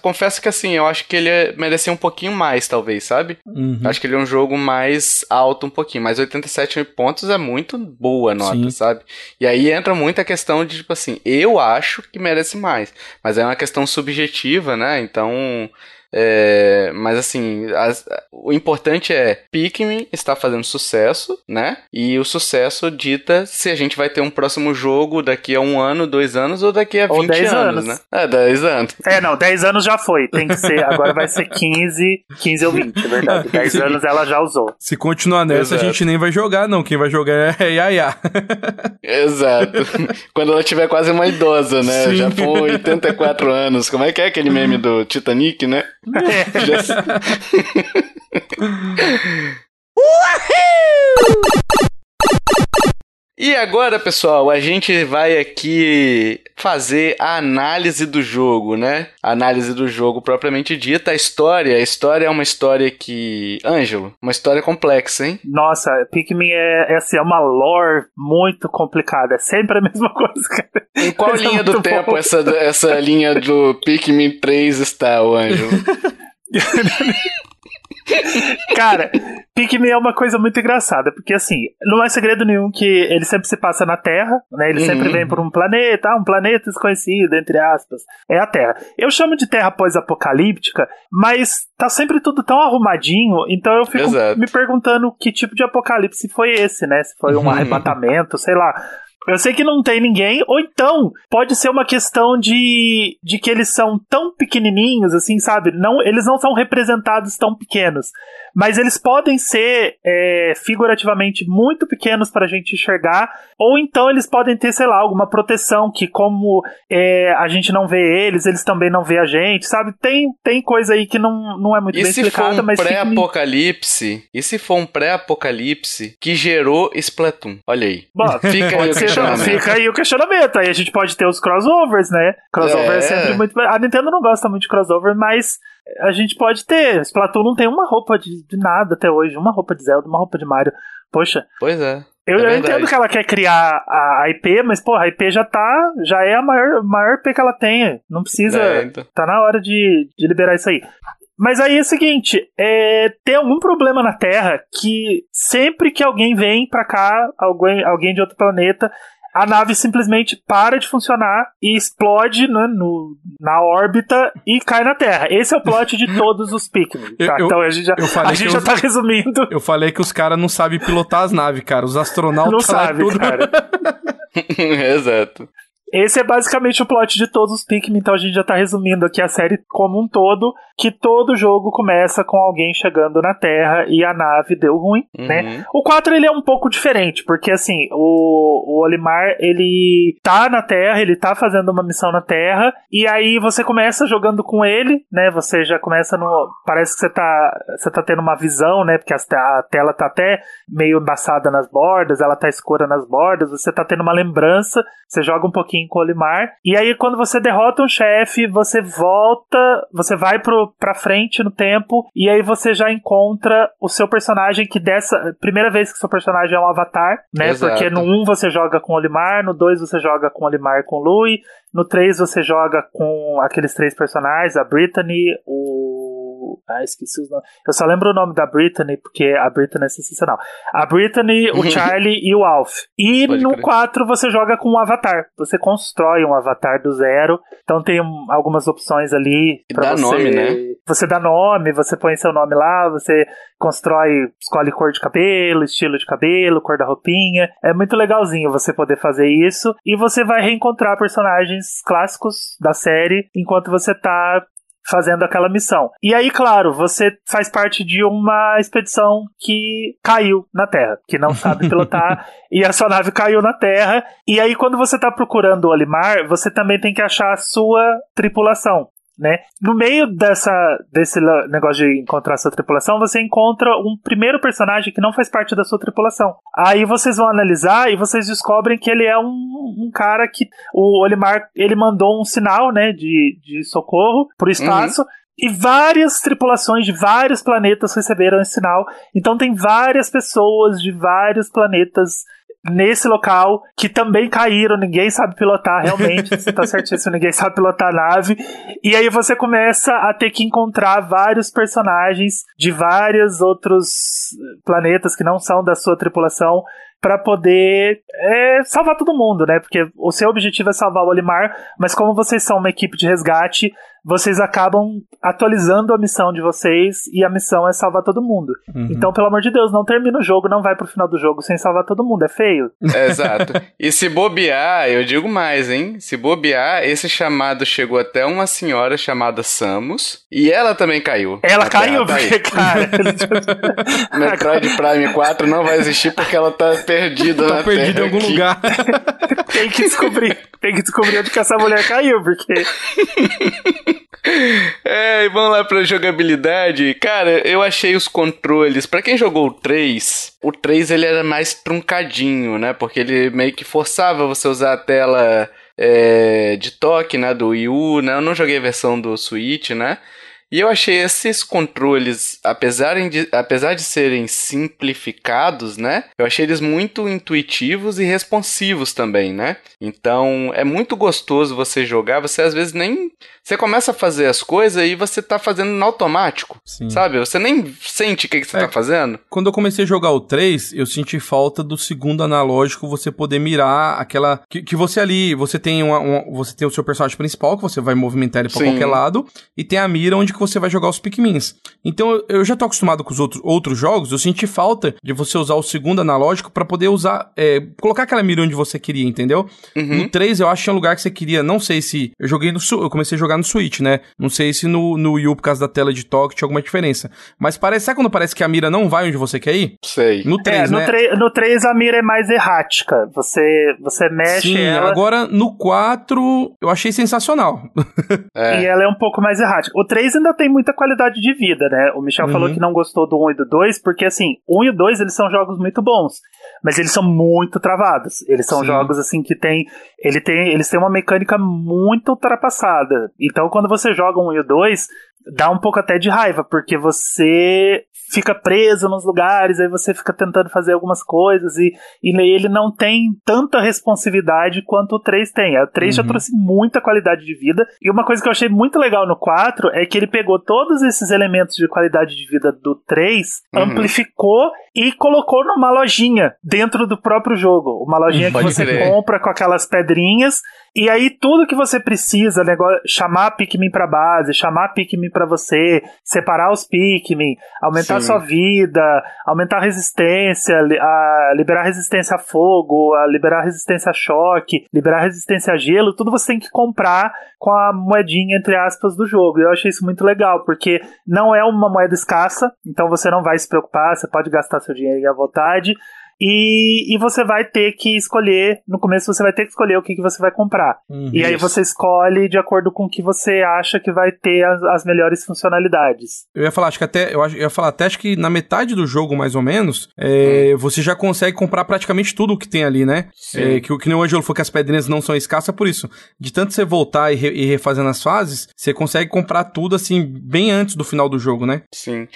Confesso que assim, eu acho que ele é, merecia um pouquinho mais, talvez, sabe? Uhum. Acho que ele é um jogo mais alto um pouquinho, mas 87 pontos é muito boa nota, Sim. sabe? E aí entra muita questão de, tipo assim, eu acho que merece mais, mas é uma questão subjetiva, né? Então, É, mas assim, as, o importante é Pikmin está fazendo sucesso, né? E o sucesso dita se a gente vai ter um próximo jogo daqui a um ano, dois anos ou daqui a ou 20 anos, anos, né? É, 10 anos. É, não, 10 anos já foi. Tem que ser, agora vai ser 15, 15 ou 20, é verdade. 10 anos ela já usou. Se continuar nessa, Exato. a gente nem vai jogar, não. Quem vai jogar é Yaya. Exato. Quando ela tiver quase uma idosa, né? Sim. Já foi 84 anos. Como é que é aquele meme do Titanic, né? É. Já... E agora, pessoal, a gente vai aqui fazer a análise do jogo, né? A análise do jogo propriamente dita, a história. A história é uma história que. Ângelo, uma história complexa, hein? Nossa, Pikmin é, é, assim, é uma lore muito complicada. É sempre a mesma coisa, cara. Em qual é linha do tempo essa, essa linha do Pikmin 3 está, o Ângelo? Cara, Pikmin é uma coisa muito engraçada, porque assim, não é segredo nenhum que ele sempre se passa na Terra, né? Ele uhum. sempre vem por um planeta, ah, um planeta desconhecido, entre aspas. É a Terra. Eu chamo de Terra pós-apocalíptica, mas tá sempre tudo tão arrumadinho, então eu fico Exato. me perguntando que tipo de apocalipse foi esse, né? Se foi um uhum. arrebatamento, sei lá. Eu sei que não tem ninguém, ou então pode ser uma questão de, de que eles são tão pequenininhos, assim, sabe? Não, eles não são representados tão pequenos mas eles podem ser é, figurativamente muito pequenos para a gente enxergar, ou então eles podem ter, sei lá, alguma proteção que, como é, a gente não vê eles, eles também não vê a gente, sabe? Tem, tem coisa aí que não, não é muito e bem explicada, um mas. pré-apocalipse? E se for um pré-apocalipse que gerou Splatoon? Olha aí. Bom, fica, aí fica aí o questionamento. Aí a gente pode ter os crossovers, né? Crossover é, é sempre muito. A Nintendo não gosta muito de crossover, mas a gente pode ter. Splatoon não tem uma roupa de, de nada até hoje. Uma roupa de Zelda, uma roupa de Mario. Poxa. Pois é. Eu, é eu entendo que ela quer criar a, IP, mas, porra, a IP já tá. Já é a maior, maior IP que ela tem. Não precisa. É, então. Tá na hora de, de liberar isso aí. Mas aí é o seguinte, é, tem algum problema na Terra que sempre que alguém vem pra cá, alguém, alguém de outro planeta, a nave simplesmente para de funcionar e explode né, no, na órbita e cai na Terra. Esse é o plot de todos os Pikmin. Tá? Eu, então a gente já, a gente já tá resumindo. Eu falei que os caras não sabem pilotar as naves, cara. Os astronautas não sabem, tudo... cara. Exato. Esse é basicamente o plot de todos os Pikmin, então a gente já tá resumindo aqui a série como um todo, que todo jogo começa com alguém chegando na Terra e a nave deu ruim, uhum. né? O 4 ele é um pouco diferente, porque assim, o, o Olimar, ele tá na Terra, ele tá fazendo uma missão na Terra, e aí você começa jogando com ele, né? Você já começa no... parece que você tá, você tá tendo uma visão, né? Porque a, a tela tá até meio embaçada nas bordas, ela tá escura nas bordas, você tá tendo uma lembrança, você joga um pouquinho em Colimar. E aí, quando você derrota um chefe, você volta, você vai pro, pra frente no tempo, e aí você já encontra o seu personagem que dessa. Primeira vez que seu personagem é um avatar, né? Exato. Porque no 1 você joga com Olimar, no 2 você joga com Olimar com Louie, no 3 você joga com aqueles três personagens, a Brittany, o ah, esqueci os nomes. Eu só lembro o nome da Brittany, porque a Brittany é sensacional. A Brittany, o Charlie e o Alf. E Pode no crer. 4 você joga com um avatar. Você constrói um avatar do zero. Então tem algumas opções ali. E dá você... nome, né? Você dá nome, você põe seu nome lá, você constrói, escolhe cor de cabelo, estilo de cabelo, cor da roupinha. É muito legalzinho você poder fazer isso. E você vai reencontrar personagens clássicos da série enquanto você tá fazendo aquela missão. E aí, claro, você faz parte de uma expedição que caiu na Terra, que não sabe pilotar, e a sua nave caiu na Terra. E aí, quando você está procurando o Olimar, você também tem que achar a sua tripulação né? No meio dessa, desse negócio de encontrar sua tripulação, você encontra um primeiro personagem que não faz parte da sua tripulação. Aí vocês vão analisar e vocês descobrem que ele é um, um cara que o Olimar ele mandou um sinal, né, de, de socorro pro espaço. Uhum. E várias tripulações de vários planetas receberam esse sinal. Então tem várias pessoas de vários planetas nesse local que também caíram, ninguém sabe pilotar realmente, você tá certíssimo, ninguém sabe pilotar a nave. E aí você começa a ter que encontrar vários personagens de vários outros planetas que não são da sua tripulação para poder é, salvar todo mundo, né? Porque o seu objetivo é salvar o Olimar, mas como vocês são uma equipe de resgate, vocês acabam atualizando a missão de vocês e a missão é salvar todo mundo. Uhum. Então, pelo amor de Deus, não termina o jogo, não vai pro final do jogo sem salvar todo mundo, é feio. exato. E se bobear, eu digo mais, hein? Se bobear, esse chamado chegou até uma senhora chamada Samus e ela também caiu. Ela caiu porque, cara. Metroid Prime 4 não vai existir porque ela tá perdida tá na perdida em algum aqui. lugar. tem que descobrir, tem que descobrir onde que essa mulher caiu, porque É, e vamos lá pra jogabilidade. Cara, eu achei os controles. Para quem jogou o 3, o 3 ele era mais truncadinho, né? Porque ele meio que forçava você usar a tela é, de toque, né? Do Wii U, né? Eu não joguei a versão do Switch, né? E eu achei esses controles, apesar de, apesar de serem simplificados, né? Eu achei eles muito intuitivos e responsivos também, né? Então é muito gostoso você jogar. Você às vezes nem. Você começa a fazer as coisas e você tá fazendo no automático. Sim. Sabe? Você nem sente o que, que você é, tá fazendo. Quando eu comecei a jogar o 3, eu senti falta do segundo analógico você poder mirar aquela. Que, que você ali, você tem uma, uma, Você tem o seu personagem principal, que você vai movimentar ele pra Sim. qualquer lado, e tem a mira onde que você vai jogar os Pikmins. Então eu já tô acostumado com os outros, outros jogos, eu senti falta de você usar o segundo analógico para poder usar, é, colocar aquela mira onde você queria, entendeu? Uhum. No 3 eu acho que é um lugar que você queria, não sei se, eu joguei no, eu comecei a jogar no Switch, né? Não sei se no, no Wii U, por causa da tela de toque, tinha alguma diferença. Mas parece, sabe quando parece que a mira não vai onde você quer ir? Sei. No 3, é, no né? no 3 a mira é mais errática, você, você mexe Sim, ela... agora no 4 eu achei sensacional. É. E ela é um pouco mais errática. O 3 ainda tem muita qualidade de vida, né? O Michel uhum. falou que não gostou do 1 e do 2, porque assim, 1 e o 2 eles são jogos muito bons, mas eles são muito travados. Eles são Sim. jogos assim que tem, ele tem, eles têm uma mecânica muito ultrapassada. Então quando você joga um e o 2, dá um pouco até de raiva, porque você fica preso nos lugares, aí você fica tentando fazer algumas coisas e, e ele não tem tanta responsividade quanto o 3 tem. O 3 uhum. já trouxe muita qualidade de vida. E uma coisa que eu achei muito legal no 4 é que ele pegou todos esses elementos de qualidade de vida do 3, uhum. amplificou e colocou numa lojinha dentro do próprio jogo. Uma lojinha que você crer. compra com aquelas pedrinhas e aí tudo que você precisa, negócio, chamar Pikmin para base, chamar Pikmin para você, separar os Pikmin, aumentar a sua vida, aumentar a resistência, a liberar resistência a fogo, a liberar resistência a choque, liberar resistência a gelo, tudo você tem que comprar com a moedinha entre aspas do jogo. Eu achei isso muito legal, porque não é uma moeda escassa, então você não vai se preocupar, você pode gastar seu dinheiro à vontade. E, e você vai ter que escolher, no começo você vai ter que escolher o que, que você vai comprar. Uhum, e aí isso. você escolhe de acordo com o que você acha que vai ter as, as melhores funcionalidades. Eu ia falar, acho que até, eu, ia falar até acho que na metade do jogo, mais ou menos, é, hum. você já consegue comprar praticamente tudo o que tem ali, né? É, que, que nem o Angelo falou que as pedrinhas não são escassas, por isso. De tanto você voltar e, re, e refazendo as fases, você consegue comprar tudo assim, bem antes do final do jogo, né? Sim.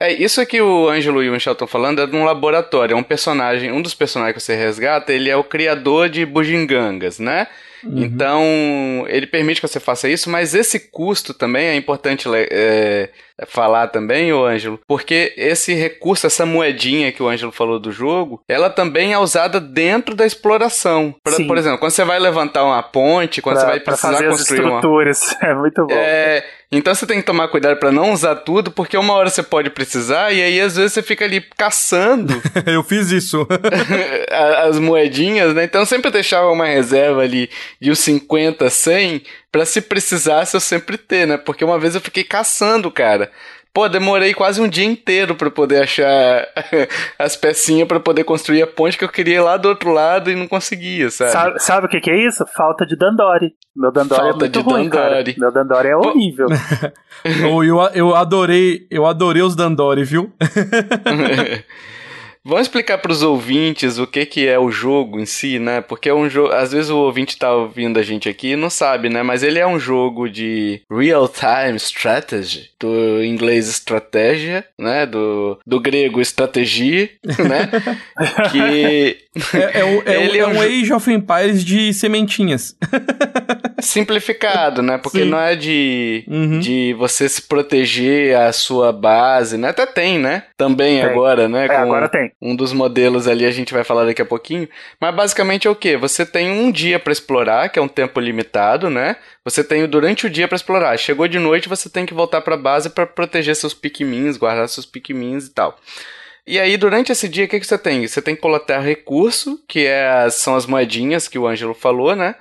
É, isso que o Ângelo e o Michel estão falando é de um laboratório. É um personagem, um dos personagens que você resgata, ele é o criador de bugigangas, né? Uhum. Então, ele permite que você faça isso, mas esse custo também é importante é, falar também, o Ângelo, porque esse recurso, essa moedinha que o Ângelo falou do jogo, ela também é usada dentro da exploração. Pra, por exemplo, quando você vai levantar uma ponte, quando pra, você vai precisar construir as estruturas. Uma... É muito bom. É, então você tem que tomar cuidado para não usar tudo, porque uma hora você pode precisar e aí às vezes você fica ali caçando. Eu fiz isso. as moedinhas, né? Então sempre deixava uma reserva ali de uns 50, 100 para se precisasse eu sempre ter, né? Porque uma vez eu fiquei caçando, cara. Pô, demorei quase um dia inteiro para poder achar as pecinhas para poder construir a ponte que eu queria lá do outro lado e não conseguia, sabe? Sabe, sabe o que, que, é isso? Falta de Dandori. Meu Dandori é Falta é muito de ruim, Dandori. Cara. Meu Dandori é horrível. eu, eu adorei, eu adorei os Dandori, viu? Vamos explicar para os ouvintes o que, que é o jogo em si, né? Porque é um jogo. Às vezes o ouvinte está ouvindo a gente aqui e não sabe, né? Mas ele é um jogo de real-time strategy, do inglês estratégia, né? Do, do grego estratégia, né? que. É, é, o, é, ele é, um, é um Age of Empires de sementinhas. Simplificado, né? Porque Sim. não é de, uhum. de você se proteger a sua base, né? Até tem, né? Também tem. agora, né? É, agora tem. Um dos modelos ali a gente vai falar daqui a pouquinho. Mas basicamente é o que? Você tem um dia para explorar, que é um tempo limitado, né? Você tem durante o dia para explorar. Chegou de noite, você tem que voltar para base para proteger seus pikmins, guardar seus pikmins e tal. E aí, durante esse dia, o que, que você tem? Você tem que coletar recurso, que é, são as moedinhas que o Ângelo falou, né?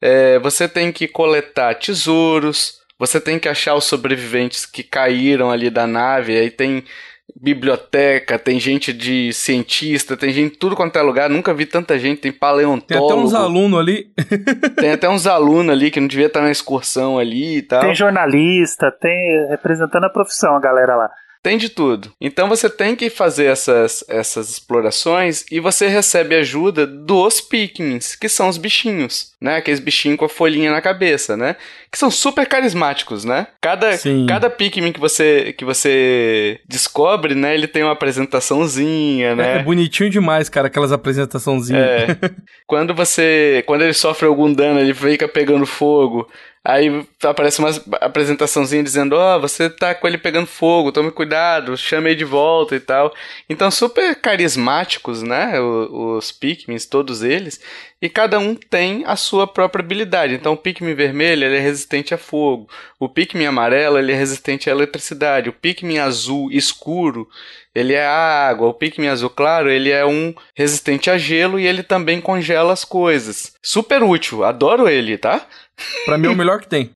É, você tem que coletar tesouros, você tem que achar os sobreviventes que caíram ali da nave, aí tem biblioteca, tem gente de cientista, tem gente de tudo quanto é lugar, nunca vi tanta gente, tem paleontólogo. Tem até uns alunos ali. tem até uns alunos ali que não devia estar na excursão ali e tal. Tem jornalista, tem representando a profissão a galera lá. Tem de tudo. Então você tem que fazer essas, essas explorações e você recebe ajuda dos Pikmins, que são os bichinhos, né? Aqueles bichinhos com a folhinha na cabeça, né? Que são super carismáticos, né? Cada, cada Pikmin que você, que você descobre, né? Ele tem uma apresentaçãozinha, né? É, é bonitinho demais, cara, aquelas apresentaçãozinhas. É. quando você. Quando ele sofre algum dano, ele fica pegando fogo. Aí aparece uma apresentaçãozinha dizendo: Ó, oh, você tá com ele pegando fogo, tome cuidado, chame ele de volta e tal. Então, super carismáticos, né? Os, os Pikmins, todos eles. E cada um tem a sua própria habilidade. Então, o Pikmin vermelho ele é resistente a fogo. O Pikmin amarelo ele é resistente à eletricidade. O Pikmin azul escuro ele é a água. O Pikmin azul claro, ele é um resistente a gelo e ele também congela as coisas. Super útil, adoro ele, tá? Pra mim é o melhor que tem.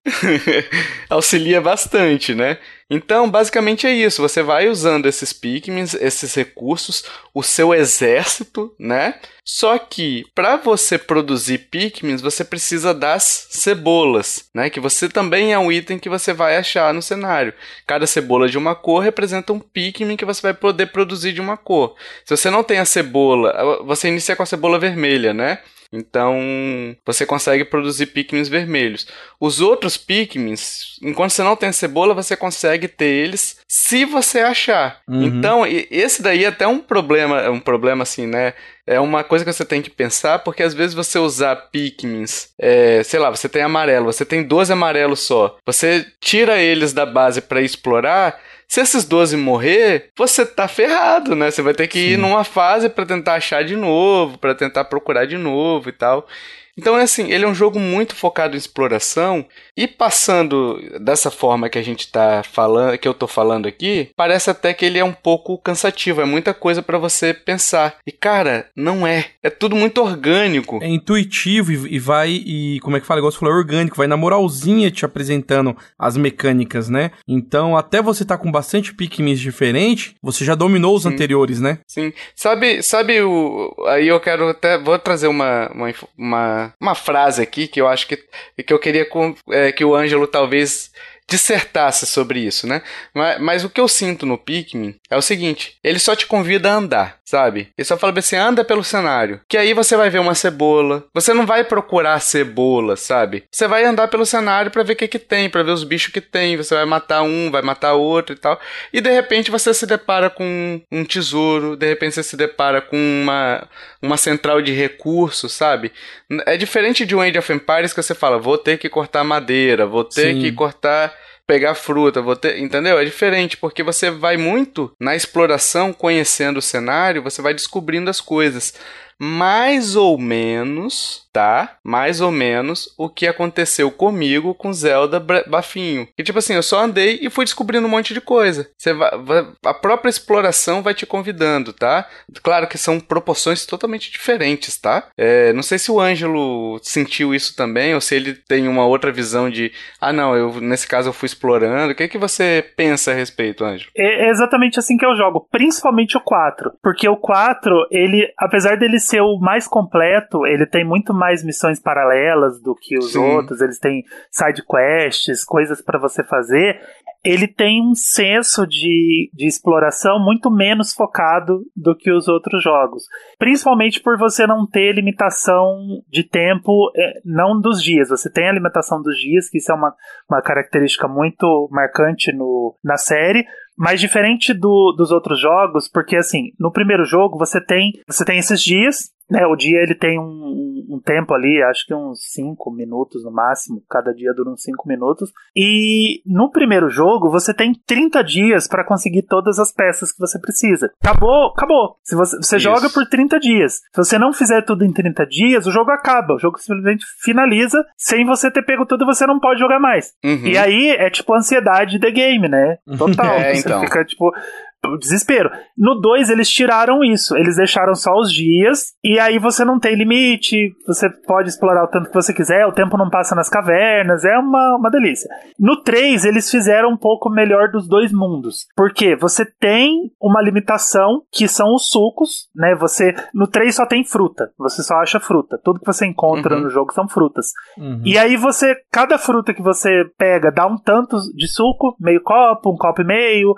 Auxilia bastante, né? Então, basicamente é isso. Você vai usando esses Pikmins, esses recursos, o seu exército, né? Só que para você produzir Pikmins, você precisa das cebolas, né? Que você também é um item que você vai achar no cenário. Cada cebola de uma cor representa um Pikmin que você vai poder produzir de uma cor. Se você não tem a cebola, você inicia com a cebola vermelha, né? Então, você consegue produzir Pikmins vermelhos. Os outros Pikmins, enquanto você não tem cebola, você consegue ter eles se você achar. Uhum. Então, esse daí é até um problema, um problema assim, né? É uma coisa que você tem que pensar, porque às vezes você usar Pikmins, é, sei lá, você tem amarelo, você tem 12 amarelos só. Você tira eles da base para explorar, se esses 12 morrer, você tá ferrado, né? Você vai ter que Sim. ir numa fase para tentar achar de novo, para tentar procurar de novo e tal. Então é assim, ele é um jogo muito focado em exploração e passando dessa forma que a gente tá falando, que eu tô falando aqui, parece até que ele é um pouco cansativo, é muita coisa para você pensar. E cara, não é. É tudo muito orgânico. É intuitivo e vai e como é que fala, igual você falou, é orgânico, vai na moralzinha te apresentando as mecânicas, né? Então, até você tá com bastante Pikmins diferente, você já dominou os Sim. anteriores, né? Sim. Sabe, sabe o aí eu quero até vou trazer uma, uma, uma uma, frase aqui que eu acho que, que eu queria é, que o Ângelo talvez dissertasse sobre isso, né? Mas, mas, o que eu sinto no Pikmin é o seguinte: ele só te convida a andar, sabe? Ele só fala assim: anda pelo cenário. Que aí você vai ver uma cebola. Você não vai procurar cebola, sabe? Você vai andar pelo cenário para ver o que, que tem, para ver os bichos que tem. Você vai matar um, vai matar outro e tal. E de repente você se depara com um tesouro, de repente você se depara com uma, uma central de recursos, sabe? É diferente de um Age of Empires que você fala: vou ter que cortar madeira, vou ter Sim. que cortar pegar fruta, vou ter, entendeu? É diferente porque você vai muito na exploração, conhecendo o cenário, você vai descobrindo as coisas. Mais ou menos tá mais ou menos o que aconteceu comigo com Zelda Bafinho. Que tipo assim, eu só andei e fui descobrindo um monte de coisa. Você vai, vai, a própria exploração vai te convidando, tá? Claro que são proporções totalmente diferentes, tá? É, não sei se o Ângelo sentiu isso também ou se ele tem uma outra visão de, ah não, eu nesse caso eu fui explorando. O que é que você pensa a respeito, Ângelo? É exatamente assim que eu jogo, principalmente o 4, porque o 4, ele, apesar dele ser o mais completo, ele tem muito mais missões paralelas do que os Sim. outros, eles têm side quests, coisas para você fazer. Ele tem um senso de, de exploração muito menos focado do que os outros jogos. Principalmente por você não ter limitação de tempo, é, não dos dias. Você tem a limitação dos dias, que isso é uma, uma característica muito marcante no, na série, mas diferente do, dos outros jogos, porque assim, no primeiro jogo você tem você tem esses dias, né? O dia ele tem um, um tempo ali, acho que uns 5 minutos no máximo, cada dia dura uns 5 minutos. E no primeiro jogo, você tem 30 dias para conseguir todas as peças que você precisa. Acabou, acabou. Se você, você joga por 30 dias. Se você não fizer tudo em 30 dias, o jogo acaba. O jogo simplesmente finaliza sem você ter pego tudo, você não pode jogar mais. Uhum. E aí é tipo ansiedade de game, né? Total. é, você então. fica tipo, desespero. No 2 eles tiraram isso, eles deixaram só os dias e aí você não tem limite, você pode explorar o tanto que você quiser, o tempo não passa nas cavernas, é uma, uma delícia. No 3 eles fizeram um pouco melhor dos dois mundos, porque você tem uma limitação que são os sucos, né? Você no 3 só tem fruta, você só acha fruta, tudo que você encontra uhum. no jogo são frutas. Uhum. E aí você cada fruta que você pega dá um tanto de suco, meio copo, um copo e meio,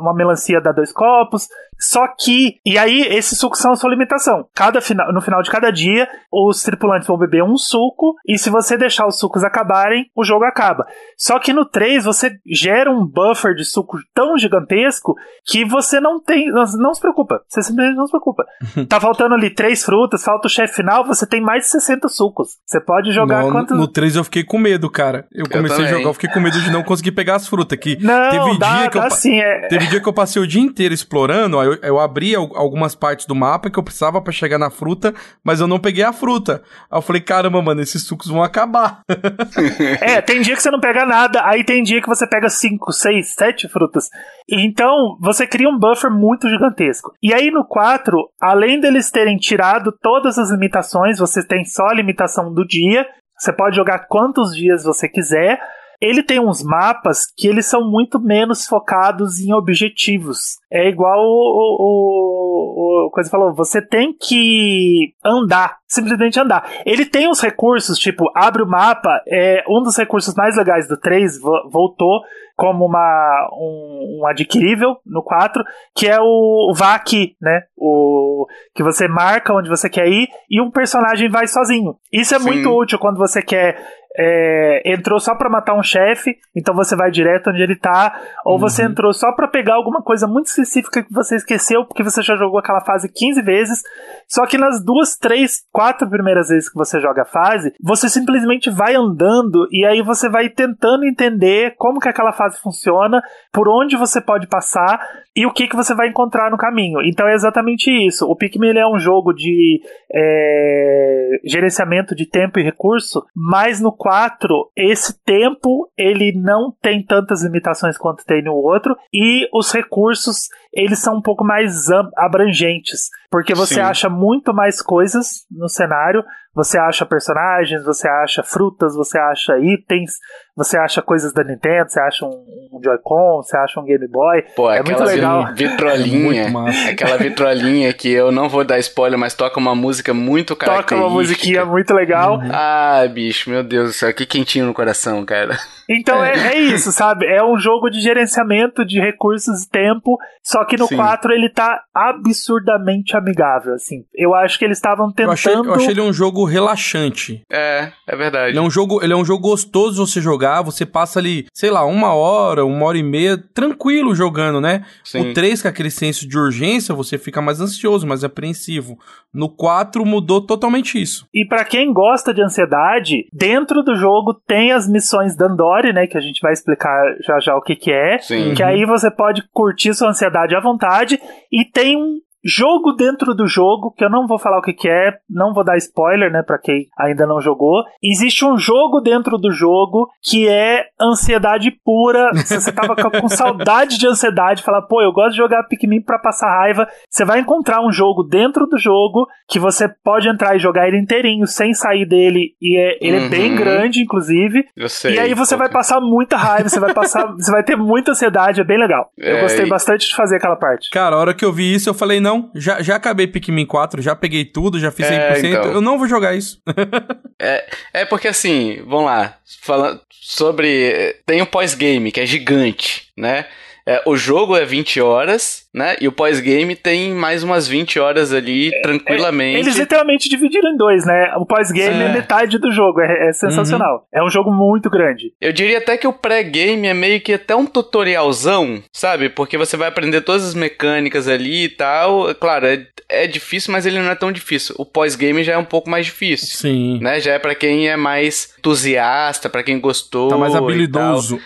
uma melancia dá dois copos. Só que, e aí, esses sucos são a sua limitação. Cada final, no final de cada dia, os tripulantes vão beber um suco, e se você deixar os sucos acabarem, o jogo acaba. Só que no 3, você gera um buffer de suco tão gigantesco que você não tem. Não se preocupa. Você simplesmente não se preocupa. tá faltando ali três frutas, falta o chefe final, você tem mais de 60 sucos. Você pode jogar não, quantos. No 3 eu fiquei com medo, cara. Eu, eu comecei também. a jogar, eu fiquei com medo de não conseguir pegar as frutas. Que não, teve dá, dia que dá eu. Sim, é... Teve dia que eu passei o dia inteiro explorando, aí eu, eu abri algumas partes do mapa que eu precisava para chegar na fruta, mas eu não peguei a fruta. Aí eu falei, caramba, mano, esses sucos vão acabar. é, tem dia que você não pega nada, aí tem dia que você pega 5, 6, 7 frutas. Então, você cria um buffer muito gigantesco. E aí no 4, além deles terem tirado todas as limitações, você tem só a limitação do dia, você pode jogar quantos dias você quiser. Ele tem uns mapas que eles são muito menos focados em objetivos. É igual o, o, o coisa falou, você tem que andar, simplesmente andar. Ele tem uns recursos, tipo, abre o mapa, é um dos recursos mais legais do 3, voltou como uma, um, um, adquirível no 4, que é o, o VAC, né? O, que você marca onde você quer ir e um personagem vai sozinho. Isso é Sim. muito útil quando você quer é, entrou só para matar um chefe, então você vai direto onde ele tá, ou uhum. você entrou só para pegar alguma coisa muito específica que você esqueceu porque você já jogou aquela fase 15 vezes, só que nas duas, três, quatro primeiras vezes que você joga a fase, você simplesmente vai andando e aí você vai tentando entender como que aquela fase funciona, por onde você pode passar e o que que você vai encontrar no caminho. Então é exatamente isso. O Pikmin é um jogo de é, gerenciamento de tempo e recurso, mas no 4, esse tempo ele não tem tantas limitações quanto tem no outro e os recursos eles são um pouco mais abrangentes, porque você Sim. acha muito mais coisas no cenário, você acha personagens, você acha frutas, você acha itens, você acha coisas da Nintendo, você acha um, um Joy-Con, você acha um Game Boy. Pô, é muito legal. vitrolinha, é aquela vitrolinha que eu não vou dar spoiler, mas toca uma música muito característica. Toca uma musiquinha muito legal. Uhum. Ah, bicho, meu Deus do céu, que quentinho no coração, cara. Então é. é, é isso, sabe? É um jogo de gerenciamento de recursos e tempo, só que no Sim. 4 ele tá absurdamente amigável, assim. Eu acho que eles estavam tentando... Eu achei, eu achei ele um jogo relaxante. É, é verdade. Ele é um jogo, ele é um jogo gostoso de você jogar, você passa ali, sei lá, uma hora, uma hora e meia, tranquilo jogando, né? Sim. O 3, com aquele senso de urgência, você fica mais ansioso, mais apreensivo. No 4 mudou totalmente isso. E para quem gosta de ansiedade, dentro do jogo tem as missões da Andori, né, que a gente vai explicar já já o que que é, Sim. que aí você pode curtir sua ansiedade à vontade e tem um jogo dentro do jogo, que eu não vou falar o que, que é, não vou dar spoiler, né, para quem ainda não jogou. Existe um jogo dentro do jogo que é ansiedade pura. Se você tava com saudade de ansiedade, falar, pô, eu gosto de jogar Pikmin para passar raiva, você vai encontrar um jogo dentro do jogo que você pode entrar e jogar ele inteirinho sem sair dele e é, ele uhum. é bem uhum. grande, inclusive. Eu sei. E aí você vai passar muita raiva, você vai passar, você vai ter muita ansiedade, é bem legal. É, eu gostei e... bastante de fazer aquela parte. Cara, a hora que eu vi isso, eu falei, não, não, já, já acabei Pikmin 4, já peguei tudo, já fiz 100%, é, então. eu não vou jogar isso. é, é porque assim, vamos lá, falando sobre... Tem o um pós-game, que é gigante, né? É, o jogo é 20 horas, né? E o pós-game tem mais umas 20 horas ali, é, tranquilamente. É, eles literalmente dividiram em dois, né? O pós-game é. é. metade do jogo, é, é sensacional. Uhum. É um jogo muito grande. Eu diria até que o pré-game é meio que até um tutorialzão, sabe? Porque você vai aprender todas as mecânicas ali e tal. Claro, é, é difícil, mas ele não é tão difícil. O pós-game já é um pouco mais difícil. Sim. Né? Já é para quem é mais entusiasta, para quem gostou. Tá mais habilidoso.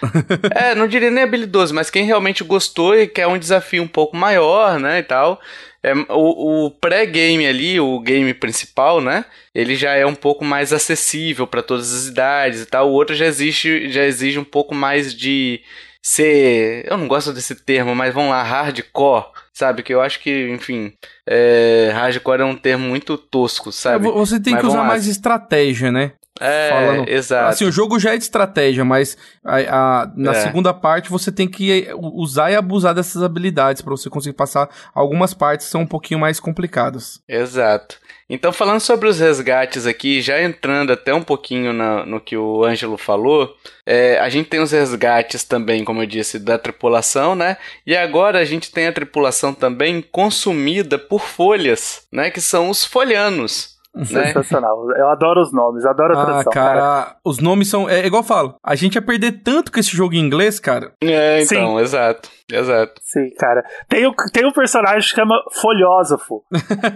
é, não diria nem habilidoso, mas quem realmente gostou e quer um desafio um pouco maior, né, e tal. É, o, o pré-game ali, o game principal, né? Ele já é um pouco mais acessível para todas as idades e tal. O outro já existe, já exige um pouco mais de ser. Eu não gosto desse termo, mas vamos lá, hardcore, sabe? Que eu acho que, enfim, é, hardcore é um termo muito tosco, sabe? Você tem mas que usar mais estratégia, né? É, falando. exato. Assim, o jogo já é de estratégia, mas a, a na é. segunda parte você tem que usar e abusar dessas habilidades para você conseguir passar. Algumas partes são um pouquinho mais complicadas. Exato. Então, falando sobre os resgates aqui, já entrando até um pouquinho na, no que o Ângelo falou, é, a gente tem os resgates também, como eu disse, da tripulação, né? E agora a gente tem a tripulação também consumida por folhas, né? Que são os folhanos. Né? Sensacional. Né? Eu adoro os nomes, adoro a ah, tradução. Cara, cara, os nomes são. É igual eu falo, a gente ia perder tanto com esse jogo em inglês, cara. É, então, Sim. exato. Exato. Sim, cara. Tem, um, tem um personagem que chama Folhósofo.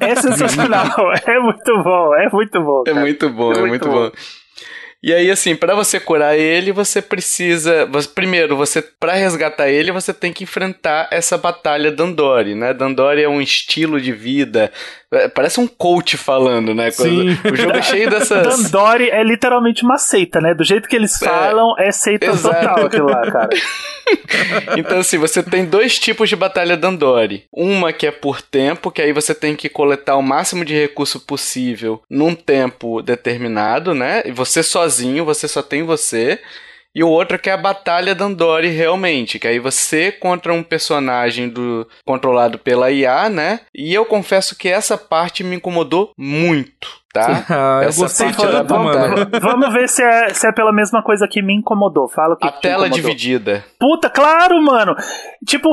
É sensacional. é muito bom, é muito bom. É cara. É muito bom, é, é muito, bom. bom. E aí, assim, para você curar ele, você precisa. Você, primeiro, você para resgatar ele, você tem que enfrentar essa batalha Dandori, né? Dandori é um estilo de vida. É, parece um coach falando, né? Sim. O jogo é cheio dessas. Dandori é literalmente uma seita, né? Do jeito que eles é, falam, é, é seita exato. total aquilo lá, cara. então, assim, você tem dois tipos de batalha Dandori. Uma que é por tempo, que aí você tem que coletar o máximo de recurso possível num tempo determinado, né? E você sozinho, você só tem você. E o outro que é a Batalha Dandori realmente, que aí você contra um personagem do controlado pela IA, né? E eu confesso que essa parte me incomodou muito, tá? Ah, eu gostei parte da mano. Vamos ver se é, se é pela mesma coisa que me incomodou. Fala que A que tela dividida. Puta, claro, mano. Tipo,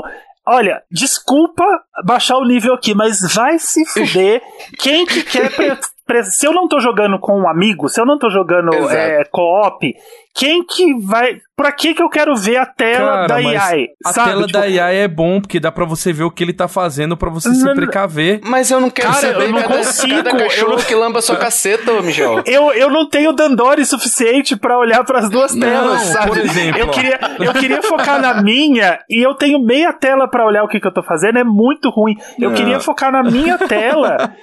Olha, desculpa baixar o nível aqui, mas vai se fuder. Quem que quer. Se eu não tô jogando com um amigo, se eu não tô jogando é, co-op, quem que vai. Pra que que eu quero ver a tela Cara, da AI? A sabe? tela tipo... da AI é bom, porque dá pra você ver o que ele tá fazendo pra você se precaver. Mas eu não quero Cara, saber eu não cada, consigo. cada cachorro eu... que lamba sua caceta, ô Michel. Eu, eu não tenho Dandori suficiente pra olhar pras duas telas, não, sabe? Por exemplo. Eu queria, eu queria focar na minha e eu tenho meia tela pra olhar o que, que eu tô fazendo, é muito ruim. Eu não. queria focar na minha tela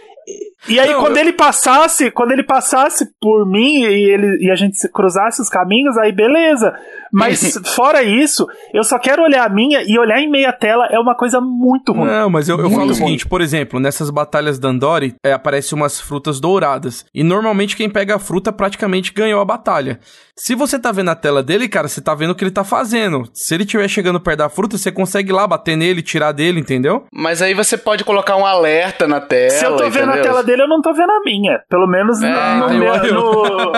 E aí, não, quando eu... ele passasse, quando ele passasse por mim e, ele, e a gente cruzasse os caminhos, aí beleza. Mas fora isso, eu só quero olhar a minha e olhar em meia tela é uma coisa muito ruim. Não, mas eu, eu falo o seguinte, por exemplo, nessas batalhas da Andori, é, aparecem umas frutas douradas. E normalmente quem pega a fruta praticamente ganhou a batalha. Se você tá vendo a tela dele, cara, você tá vendo o que ele tá fazendo. Se ele estiver chegando perto da fruta, você consegue ir lá bater nele, tirar dele, entendeu? Mas aí você pode colocar um alerta na tela. Se eu tô vendo a tela dele, eu não tô vendo a minha. Pelo menos é, no, no, eu, no...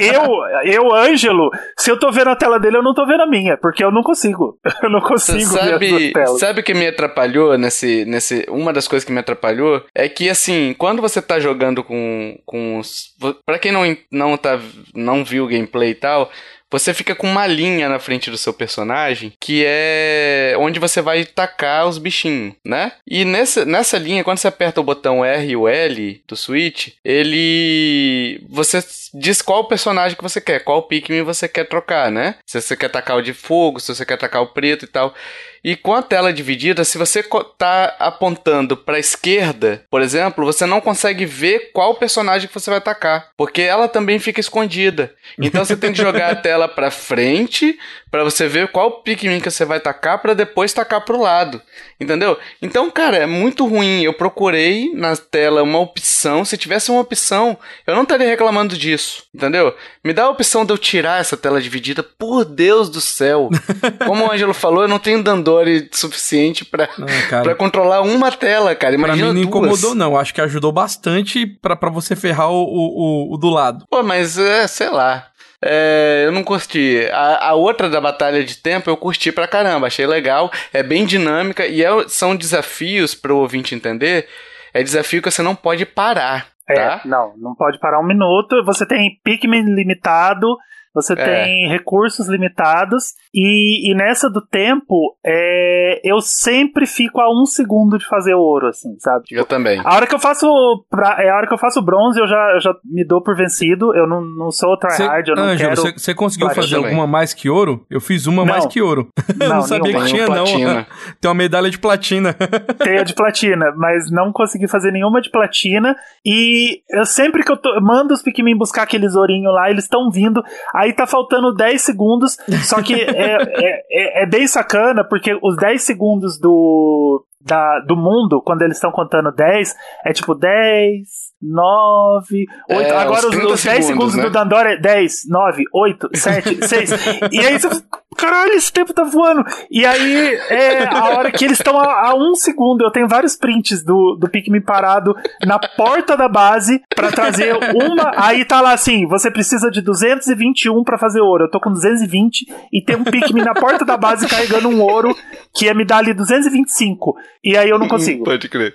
eu, eu, Ângelo, se eu tô vendo a tela dele, eu não tô vendo a minha, porque eu não consigo. Eu não consigo sabe, ver as Sabe o que me atrapalhou nesse, nesse. Uma das coisas que me atrapalhou é que, assim, quando você tá jogando com. com os... Pra quem não, não, tá, não viu o gameplay tal, você fica com uma linha na frente do seu personagem que é onde você vai tacar os bichinhos, né? E nessa, nessa linha, quando você aperta o botão R e o L do Switch, ele. Você diz qual personagem que você quer, qual Pikmin você quer trocar, né? Se você quer tacar o de fogo, se você quer tacar o preto e tal. E com a tela dividida, se você está apontando para a esquerda, por exemplo, você não consegue ver qual personagem que você vai atacar, porque ela também fica escondida. Então você tem que jogar a tela para frente para você ver qual Pikmin que você vai tacar para depois tacar pro lado. Entendeu? Então, cara, é muito ruim. Eu procurei na tela uma opção. Se tivesse uma opção, eu não estaria reclamando disso. Entendeu? Me dá a opção de eu tirar essa tela dividida. Por Deus do céu. Como o Ângelo falou, eu não tenho Dandori suficiente para para controlar uma tela, cara. Imagina pra mim não duas. incomodou, não. Acho que ajudou bastante para você ferrar o, o, o, o do lado. Pô, mas é, sei lá. é, eu não curti. A, a, outra da Batalha de Tempo eu curti pra caramba, achei legal, é bem dinâmica e é, são desafios para o ouvinte entender. É desafio que você não pode parar. É, tá? não, não pode parar um minuto. Você tem Pikmin limitado, você é. tem recursos limitados. E, e nessa do tempo, é, eu sempre fico a um segundo de fazer ouro, assim, sabe? eu também. A hora que eu faço. Pra, é a hora que eu faço bronze, eu já, eu já me dou por vencido. Eu não, não sou tryhard, eu não quero. Você conseguiu fazer também. alguma mais que ouro? Eu fiz uma não. mais que ouro. Não, eu não sabia que tinha, não. Tem uma medalha de platina. Tem a de platina, mas não consegui fazer nenhuma de platina. E eu sempre que eu tô, mando os Pikmin buscar aqueles ourinhos lá, eles estão vindo. Aí tá faltando 10 segundos, só que é, é, é, é, bem sacana, porque os 10 segundos do, da, do mundo, quando eles estão contando 10, é tipo 10, 9, 8. É, Agora os, os 10 segundos, segundos né? do Dandora é 10, 9, 8, 7, 6. e aí você caralho, esse tempo tá voando. E aí, é a hora que eles estão a, a, um segundo, eu tenho vários prints do, do Pikmin parado na porta da base para trazer uma. Aí tá lá assim: você precisa de 221 para fazer ouro. Eu tô com 220 e tem um Pikmin na porta da base carregando um ouro que ia me dar ali 225. E aí eu não consigo. Pode crer.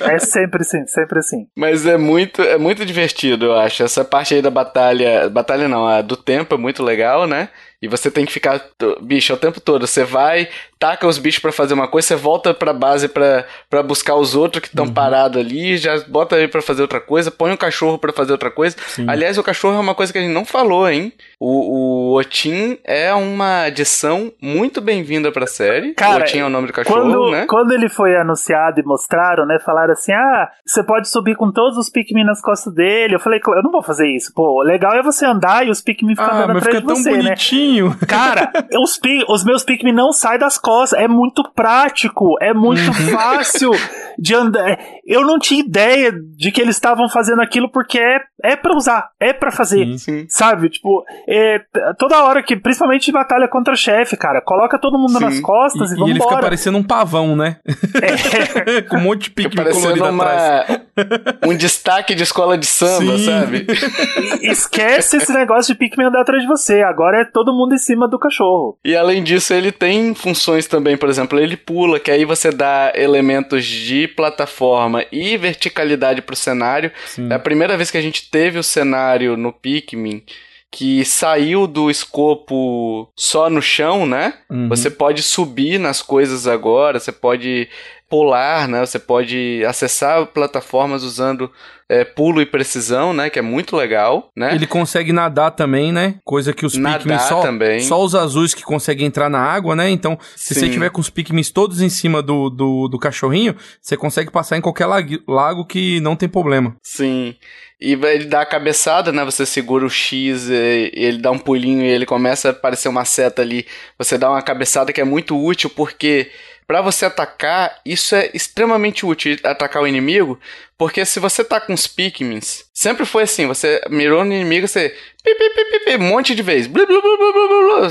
É sempre assim, sempre assim. Mas é muito, é muito divertido, eu acho. Essa parte aí da batalha. Batalha não, a do tempo é muito legal, né? E você tem que ficar, bicho, o tempo todo. Você vai, taca os bichos para fazer uma coisa, você volta pra base para buscar os outros que estão uhum. parados ali, já bota ele para fazer outra coisa, põe o cachorro para fazer outra coisa. Sim. Aliás, o cachorro é uma coisa que a gente não falou, hein? O, o Otin é uma adição muito bem-vinda pra série. Cara, o Otin é o nome do cachorro, quando, né? Quando ele foi anunciado e mostraram, né, falaram assim: ah, você pode subir com todos os Pikmin nas costas dele. Eu falei, eu não vou fazer isso. Pô, legal é você andar e os Pikmin ficam ah, andando atrás de você, né? bonitinho. né? Cara, os, os meus Pikmin não saem das costas. É muito prático, é muito uhum. fácil de andar. Eu não tinha ideia de que eles estavam fazendo aquilo porque é, é para usar, é para fazer. Sim, sim. Sabe? Tipo, é, toda hora que, principalmente em batalha contra chefe, cara, coloca todo mundo sim. nas costas e, e vamos E ele fica parecendo um pavão, né? É. Com um monte de Pikmin colorido uma... atrás. Um destaque de escola de samba, sabe? Esquece esse negócio de Pikmin andar atrás de você. Agora é todo mundo em cima do cachorro. E além disso, ele tem funções também, por exemplo, ele pula, que aí você dá elementos de plataforma e verticalidade pro cenário. Sim. É a primeira vez que a gente teve o cenário no Pikmin que saiu do escopo só no chão, né? Uhum. Você pode subir nas coisas agora, você pode pular, né? Você pode acessar plataformas usando é, pulo e precisão, né? Que é muito legal, né? Ele consegue nadar também, né? Coisa que os nadar Pikmin só, também. só os azuis que conseguem entrar na água, né? Então, se Sim. você tiver com os Pikmins todos em cima do, do, do cachorrinho, você consegue passar em qualquer lago, lago que não tem problema. Sim. E ele dá a cabeçada, né? Você segura o X, ele dá um pulinho e ele começa a aparecer uma seta ali. Você dá uma cabeçada que é muito útil porque para você atacar, isso é extremamente útil atacar o inimigo, porque se você tá com os Pikmins, sempre foi assim, você mirou no inimigo, você um monte de vez,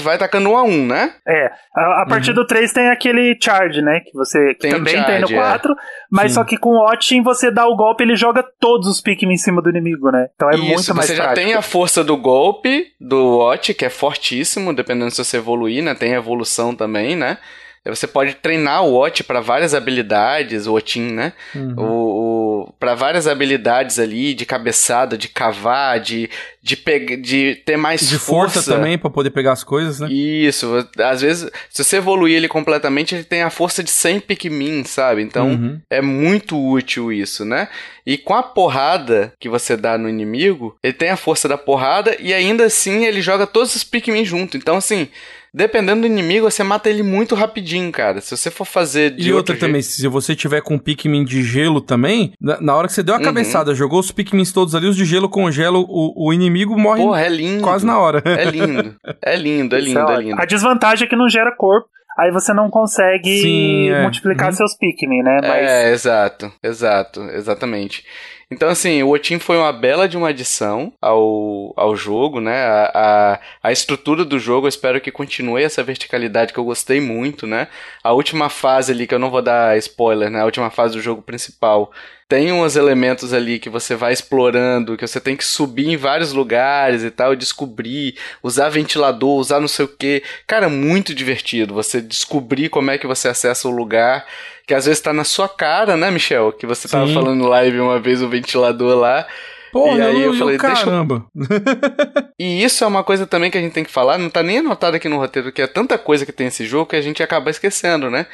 vai atacando um a um, né? É, a, a partir uhum. do 3 tem aquele charge, né, que você que tem também charge, tem no 4, é. mas Sim. só que com o Otin você dá o golpe, ele joga todos os Pikmin em cima do inimigo, né? Então é Isso, muito mais você já prático. tem a força do golpe do Ot, que é fortíssimo, dependendo se você evoluir, né? Tem a evolução também, né? Você pode treinar o Watch para várias habilidades, o Otin, né? Uhum. O, o para várias habilidades ali, de cabeçada, de cavar, de, de, pegar, de ter mais de força. força também para poder pegar as coisas, né? Isso. Às vezes, se você evoluir ele completamente, ele tem a força de 100 Pikmin, sabe? Então, uhum. é muito útil isso, né? E com a porrada que você dá no inimigo, ele tem a força da porrada e ainda assim ele joga todos os Pikmin junto. Então, assim, dependendo do inimigo, você mata ele muito rapidinho, cara. Se você for fazer de E outra também, jeito... se você tiver com Pikmin de gelo também, na, na hora que você deu a uhum. cabeçada, jogou os Pikmins todos ali, os de gelo congelam, o, o inimigo morre Porra, é lindo. quase na hora. É lindo. É lindo, é lindo, é, é lindo. A desvantagem é que não gera corpo aí você não consegue Sim, é. multiplicar uhum. seus Pikmin, né? Mas... É, exato, exato, exatamente. Então, assim, o Otim foi uma bela de uma adição ao, ao jogo, né? A, a, a, estrutura do jogo, eu espero que continue essa verticalidade que eu gostei muito, né? A última fase ali, que eu não vou dar spoiler, né? A última fase do jogo principal tem uns elementos ali que você vai explorando, que você tem que subir em vários lugares e tal, descobrir, usar ventilador, usar não sei o que. Cara, muito divertido você descobrir como é que você acessa o lugar, que às vezes tá na sua cara, né, Michel? Que você Sim. tava falando live uma vez o ventilador lá. Porra, e aí eu, eu falei, caramba. deixa E isso é uma coisa também que a gente tem que falar, não tá nem anotado aqui no roteiro, que é tanta coisa que tem esse jogo que a gente acaba esquecendo, né?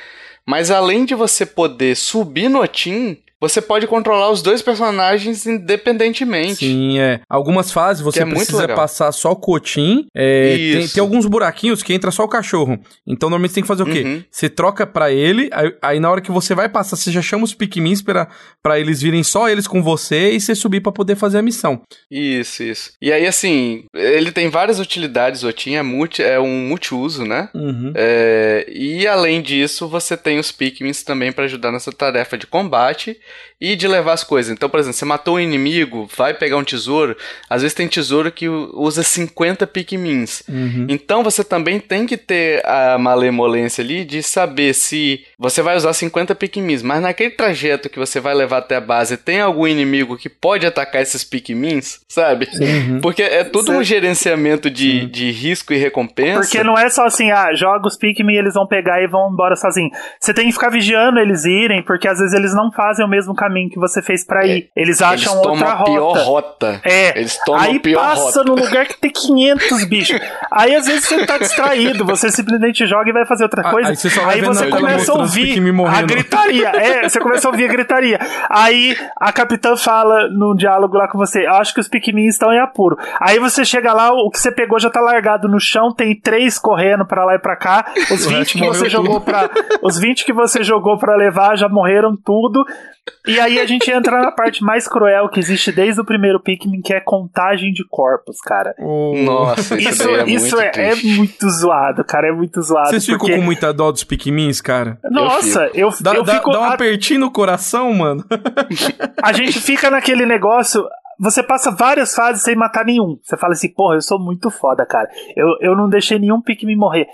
Mas além de você poder subir no Team, você pode controlar os dois personagens independentemente. Sim, é. Algumas fases você é precisa passar só o cotim. É, tem, tem, alguns buraquinhos que entra só o cachorro. Então normalmente você tem que fazer o quê? Uhum. Você troca para ele, aí, aí, na hora que você vai passar, você já chama os Pikmins pra, pra eles virem só eles com você e você subir para poder fazer a missão. Isso, isso. E aí, assim, ele tem várias utilidades, o Team é, multi, é um multiuso, né? Uhum. É, e além disso, você tem os Pikmins também para ajudar nessa tarefa de combate e de levar as coisas. Então, por exemplo, você matou um inimigo, vai pegar um tesouro, às vezes tem tesouro que usa 50 pikmins. Uhum. Então você também tem que ter a malemolência ali de saber se você vai usar 50 pikmins, mas naquele trajeto que você vai levar até a base, tem algum inimigo que pode atacar esses pikmins, sabe? Uhum. Porque é tudo um gerenciamento de, de risco e recompensa. Porque não é só assim, ah, joga os pikmin e eles vão pegar e vão embora sozinhos. Você tem que ficar vigiando eles irem, porque às vezes eles não fazem o mesmo caminho que você fez para ir. É, eles acham eles outra rota. pior rota. É. Eles tomam aí a pior passa rota. no lugar que tem 500 bichos. Aí às vezes você tá distraído, você simplesmente joga e vai fazer outra coisa. Aí você, aí você começa a ouvir a gritaria. É, você começa a ouvir a gritaria. Aí a capitã fala num diálogo lá com você: Acho que os Pikmin estão em apuro. Aí você chega lá, o que você pegou já tá largado no chão, tem três correndo para lá e pra cá. Os 20 que você jogou para Os 20 que você jogou para levar já morreram tudo. E aí a gente entra na parte mais cruel que existe desde o primeiro Pikmin, que é contagem de corpos, cara. Nossa, isso, isso é, isso muito é, é, muito zoado, cara. É muito zoado. Vocês porque... ficam com muita dó dos Pikmins, cara? Nossa, eu, eu, dá, eu dá, fico. Dá um apertinho no coração, mano. a gente fica naquele negócio você passa várias fases sem matar nenhum. Você fala assim, porra, eu sou muito foda, cara. Eu, eu não deixei nenhum Pikmin morrer.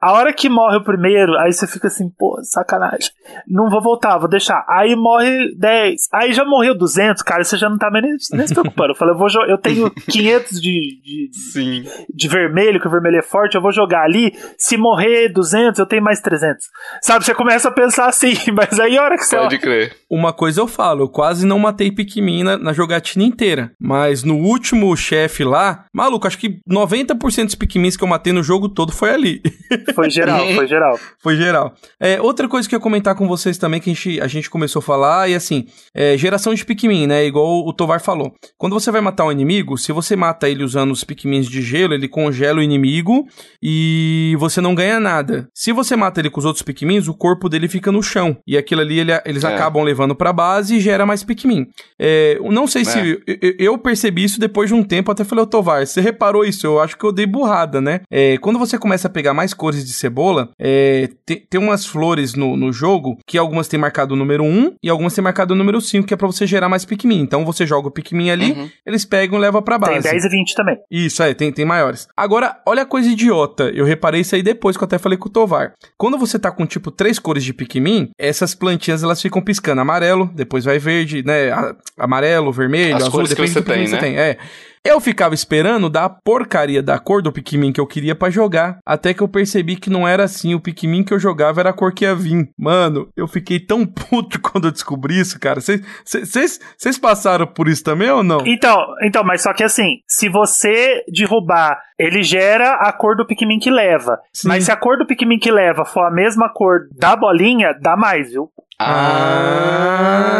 A hora que morre o primeiro, aí você fica assim, pô, sacanagem. Não vou voltar, vou deixar. Aí morre 10. Aí já morreu 200, cara, você já não tá nem, nem se preocupando. Eu falei, eu, vou eu tenho 500 de, de, Sim. de vermelho, que o vermelho é forte, eu vou jogar ali. Se morrer 200, eu tenho mais 300. Sabe, você começa a pensar assim, mas aí a hora que você. Pode crer. Uma coisa eu falo, eu quase não matei Pikmin na, na jogatina inteira. Mas no último chefe lá, maluco, acho que 90% dos Pikmins que eu matei no jogo todo foi ali. Foi geral, foi geral. Foi geral. É, outra coisa que eu ia comentar com vocês também, que a gente, a gente começou a falar, e assim, é, geração de Pikmin, né? Igual o Tovar falou. Quando você vai matar um inimigo, se você mata ele usando os Pikmins de gelo, ele congela o inimigo e você não ganha nada. Se você mata ele com os outros Pikmins, o corpo dele fica no chão. E aquilo ali ele, eles é. acabam levando pra base e gera mais Pikmin. É, não sei se. É. Eu, eu, percebi isso depois de um tempo, até falei, ô Tovar, você reparou isso? Eu acho que eu dei burrada, né? É, quando você começa a pegar mais cores de cebola, é, tem, tem umas flores no, no jogo que algumas têm marcado o número 1 e algumas têm marcado o número 5, que é pra você gerar mais Pikmin. Então você joga o Pikmin ali, uhum. eles pegam e levam pra base. Tem 10 e 20 também. Isso, é, tem, tem maiores. Agora, olha a coisa idiota. Eu reparei isso aí depois que eu até falei com o Tovar. Quando você tá com tipo três cores de Pikmin, essas plantinhas elas ficam piscando amarelo, depois vai verde, né? Amarelo, vermelho, As azul, depende que você tem, né? você tem. É. Eu ficava esperando da porcaria da cor do Pikmin que eu queria para jogar, até que eu percebi que não era assim, o Pikmin que eu jogava era a cor que ia vir. Mano, eu fiquei tão puto quando eu descobri isso, cara. Vocês passaram por isso também ou não? Então, então, mas só que assim, se você derrubar, ele gera a cor do Pikmin que leva. Sim. Mas se a cor do Pikmin que leva for a mesma cor da bolinha, dá mais, viu? Ah.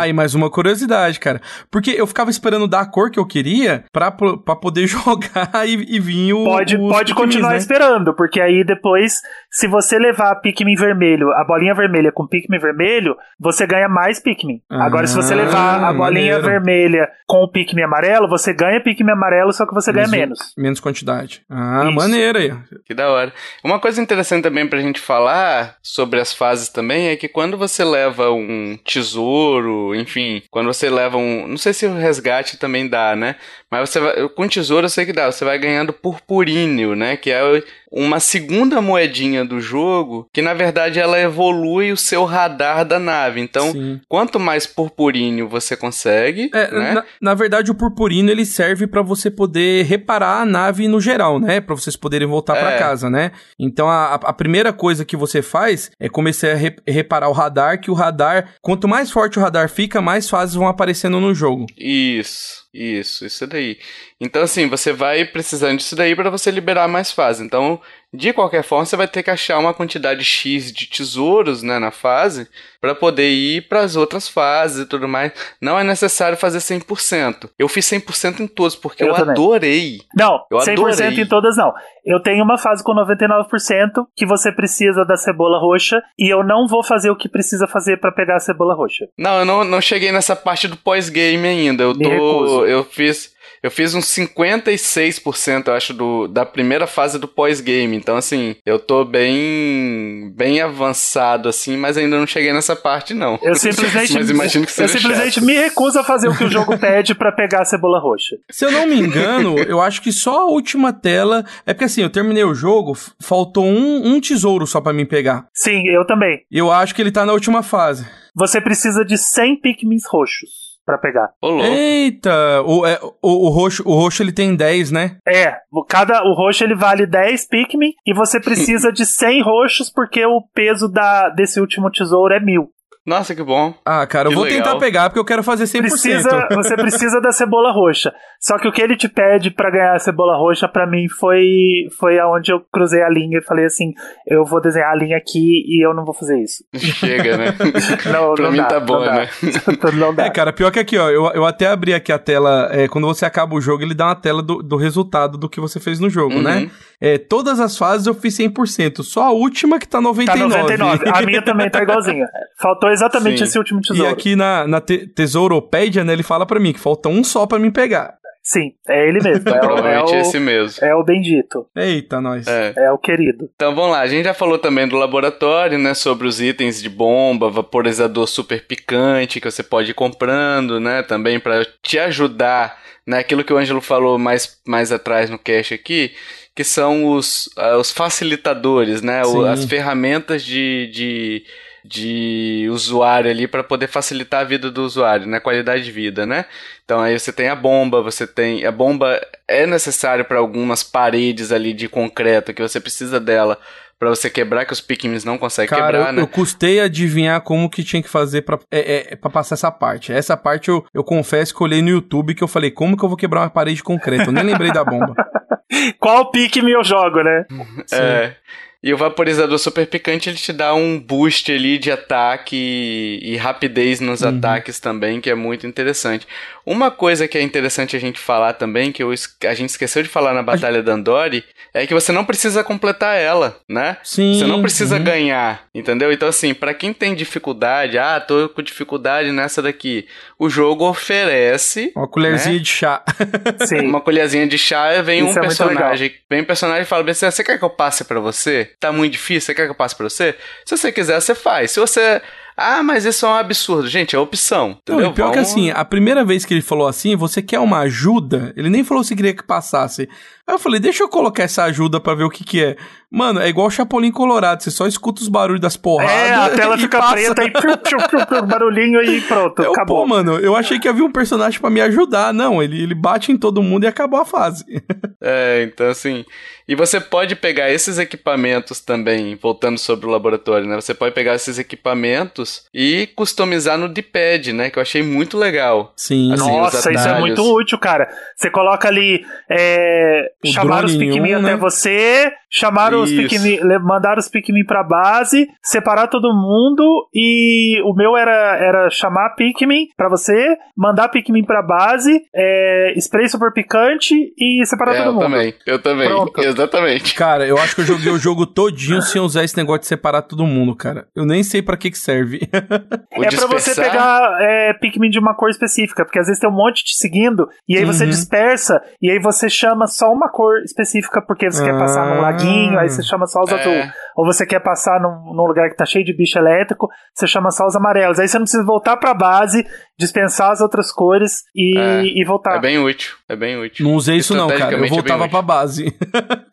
Aí, mais uma curiosidade, cara. Porque eu ficava esperando dar a cor que eu queria pra, pra poder jogar e, e vir o. Pode, pode continuar né? esperando, porque aí depois, se você levar Pikmin vermelho, a bolinha vermelha com Pikmin vermelho, você ganha mais Pikmin. Ah, Agora, se você levar a bolinha maneiro. vermelha com o Pikmin amarelo, você ganha Pikmin amarelo, só que você ganha menos. Menos quantidade. Ah, Isso. maneira aí. Que da hora. Uma coisa interessante também pra gente falar sobre as fases também é que quando você leva um tesouro, enfim, quando você leva um. Não sei se o resgate também dá, né? Mas você vai, com tesouro eu sei que dá, você vai ganhando purpuríneo, né? Que é uma segunda moedinha do jogo, que na verdade ela evolui o seu radar da nave. Então, Sim. quanto mais purpuríneo você consegue, é, né? na, na, verdade o purpuríneo ele serve para você poder reparar a nave no geral, né? Para vocês poderem voltar é. para casa, né? Então a, a, primeira coisa que você faz é começar a re, reparar o radar, que o radar, quanto mais forte o radar fica, mais fases vão aparecendo no jogo. Isso. Isso, isso daí. Então, assim, você vai precisando disso daí para você liberar mais fases. Então, de qualquer forma, você vai ter que achar uma quantidade X de tesouros né, na fase para poder ir para as outras fases e tudo mais. Não é necessário fazer 100%. Eu fiz 100% em todos porque eu, eu adorei. Não, eu 100% adorei. em todas não. Eu tenho uma fase com 99% que você precisa da cebola roxa e eu não vou fazer o que precisa fazer para pegar a cebola roxa. Não, eu não, não cheguei nessa parte do pós-game ainda. Eu Me tô recuso. eu fiz eu fiz uns 56%, eu acho, do, da primeira fase do pós-game. Então, assim, eu tô bem bem avançado, assim, mas ainda não cheguei nessa parte, não. Eu simplesmente, mas imagino que seja eu simplesmente chato. me recuso a fazer o que o jogo pede para pegar a cebola roxa. Se eu não me engano, eu acho que só a última tela. É porque assim, eu terminei o jogo, faltou um, um tesouro só para mim pegar. Sim, eu também. Eu acho que ele tá na última fase. Você precisa de 100 Pikmins roxos para pegar. Eita! O, é, o, o, roxo, o roxo ele tem 10, né? É, cada, o roxo ele vale 10 Pikmin e você precisa de 100 roxos porque o peso da, desse último tesouro é mil. Nossa, que bom. Ah, cara, eu vou legal. tentar pegar porque eu quero fazer 100%. Precisa, você precisa da cebola roxa. Só que o que ele te pede para ganhar a cebola roxa, para mim, foi foi aonde eu cruzei a linha e falei assim: eu vou desenhar a linha aqui e eu não vou fazer isso. Chega, né? não, pra não mim dá, tá bom, né? não dá. É, cara, pior que aqui, ó, eu, eu até abri aqui a tela. É, quando você acaba o jogo, ele dá uma tela do, do resultado do que você fez no jogo, né? uhum. né? É, todas as fases eu fiz 100%, só a última que tá 99%. Tá 99%. A minha também tá igualzinha. Faltou exatamente Sim. esse último tesouro. E aqui na, na te Tesouropédia, né, ele fala para mim que falta um só para mim pegar. Sim, é ele mesmo. É Provavelmente é o, esse mesmo. É o bendito. Eita, nós. É. é. o querido. Então vamos lá, a gente já falou também do laboratório, né? Sobre os itens de bomba, vaporizador super picante que você pode ir comprando, né? Também para te ajudar, né? Aquilo que o Ângelo falou mais, mais atrás no cache aqui, que são os, uh, os facilitadores, né? O, as ferramentas de, de, de usuário ali para poder facilitar a vida do usuário, né? Qualidade de vida, né? Então aí você tem a bomba, você tem. A bomba é necessária para algumas paredes ali de concreto que você precisa dela para você quebrar, que os Pikmins não conseguem Cara, quebrar, eu, né? Eu custei adivinhar como que tinha que fazer pra, é, é, pra passar essa parte. Essa parte eu, eu confesso que eu olhei no YouTube que eu falei, como que eu vou quebrar uma parede de concreto? Eu nem lembrei da bomba. Qual Pikmin eu jogo, né? É. E o vaporizador super picante ele te dá um boost ali de ataque e, e rapidez nos uhum. ataques também, que é muito interessante. Uma coisa que é interessante a gente falar também, que eu, a gente esqueceu de falar na Batalha da Andori, é que você não precisa completar ela, né? Sim. Você não precisa uhum. ganhar, entendeu? Então, assim, para quem tem dificuldade, ah, tô com dificuldade nessa daqui, o jogo oferece. Uma colherzinha né? de chá. Sim. Uma colherzinha de chá, vem Isso um é personagem. Vem um personagem e fala bem assim: você quer que eu passe para você? tá muito difícil, você quer que eu passe pra você? Se você quiser, você faz. Se você. Ah, mas isso é um absurdo. Gente, é opção. Entendeu? Não, e pior Vamos... que assim, a primeira vez que ele falou assim, você quer uma ajuda? Ele nem falou se queria que passasse. Aí eu falei, deixa eu colocar essa ajuda para ver o que que é. Mano, é igual o Chapolin Colorado, você só escuta os barulhos das porradas. É, a tela fica passa. preta e piu, piu, piu, piu, barulhinho e pronto, eu, acabou. Pô, mano, eu achei que havia um personagem para me ajudar. Não, ele, ele bate em todo mundo e acabou a fase. É, então assim. E você pode pegar esses equipamentos também, voltando sobre o laboratório, né? Você pode pegar esses equipamentos e customizar no D-pad, né? Que eu achei muito legal. Sim. Assim, Nossa, isso é muito útil, cara. Você coloca ali é, chamar os Pikmin né? até você, chamar. Os Pikmin, mandar os Pikmin pra base, separar todo mundo e o meu era, era chamar Pikmin pra você, mandar Pikmin pra base, é, spray super picante e separar é, todo mundo. Eu também, eu também, Pronto. exatamente. Cara, eu acho que eu joguei o jogo todinho sem usar esse negócio de separar todo mundo, cara. Eu nem sei pra que que serve. é dispersar... pra você pegar é, Pikmin de uma cor específica, porque às vezes tem um monte te seguindo e aí uhum. você dispersa e aí você chama só uma cor específica porque você ah. quer passar num laguinho, aí você chama só os é. Ou você quer passar num, num lugar que tá cheio de bicho elétrico, você chama só os amarelos. Aí você não precisa voltar pra base, dispensar as outras cores e, É, e voltar. É bem útil, é bem útil. Não usei isso não, cara. Eu é voltava útil. pra base.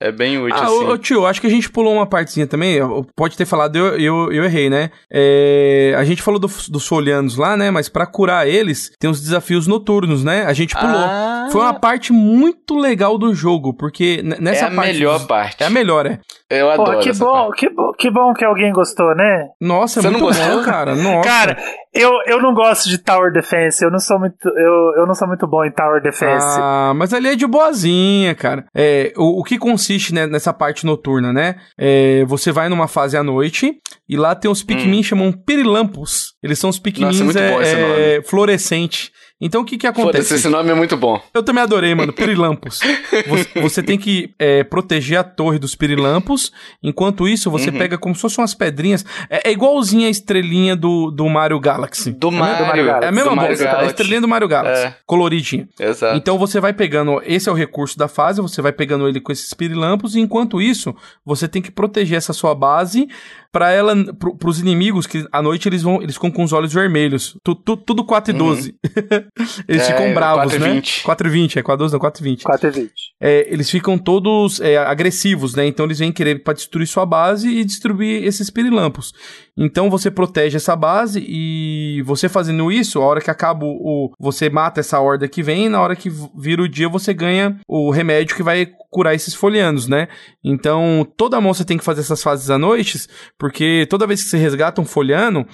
É, é bem útil, Ah, assim. ô, tio, acho que a gente pulou uma partezinha também. Pode ter falado, eu, eu, eu errei, né? É, a gente falou do- dos folianos lá, né? Mas pra curar eles, tem os desafios noturnos, né? A gente pulou. Ah, Foi uma parte muito legal do jogo, porque n- é nessa a parte. melhor dos- parte. É a melhor, é. Eu adoro Pô, que essa bom, parte. que bom, que bom que alguém gostou, né? Nossa, é Você não muito gostou? bom, cara. Nossa. Cara, eu, eu não gosto de Tower Defense, eu não sou muito, eu, eu não sou muito bom em Tower Defense. Ah, mas ali é de boazinha, cara. É, o, o que consiste né, nessa parte noturna, né? É, você vai numa fase à noite e lá tem os Pikmin chamam Pirilampos. Eles são os Hum. Nossa, bom esse é, é, fluorescente. Então o que que acontece? esse nome é muito bom. Eu também adorei, mano. Pirilampos. você, você tem que é, proteger a torre dos pirilampos. Enquanto isso, você Uhum. pega como se fossem umas pedrinhas. É, é igualzinha a estrelinha do, do Mario Galaxy. Do Mario Mario. Galaxy. É a mesma bosta, é a estrelinha do Mario Galaxy. É. Coloridinha. Exato. Então você vai pegando, esse é o recurso da fase, você vai pegando ele com esses pirilampos, e enquanto isso, você tem que proteger essa sua base pra ela, pro, pros inimigos, que à noite eles vão, eles ficam com os olhos vermelhos. Tu, tu- tudo 4 e 12. eles É, ficam bravos, 4 e né? 20. 4 e 20, é 4 12, não, 4 e 20. 4 e 20. É, eles ficam todos é, agressivos, né? Então eles vêm querer pra destruir sua base e destruir esses pirilampos. Então você protege essa base e você fazendo isso, a hora que acaba o. Você mata essa horda que vem, na hora que vira o dia você ganha o remédio que vai curar esses folianos, né? Então toda você tem que fazer essas fases à noite, porque toda vez que você resgata um foliano,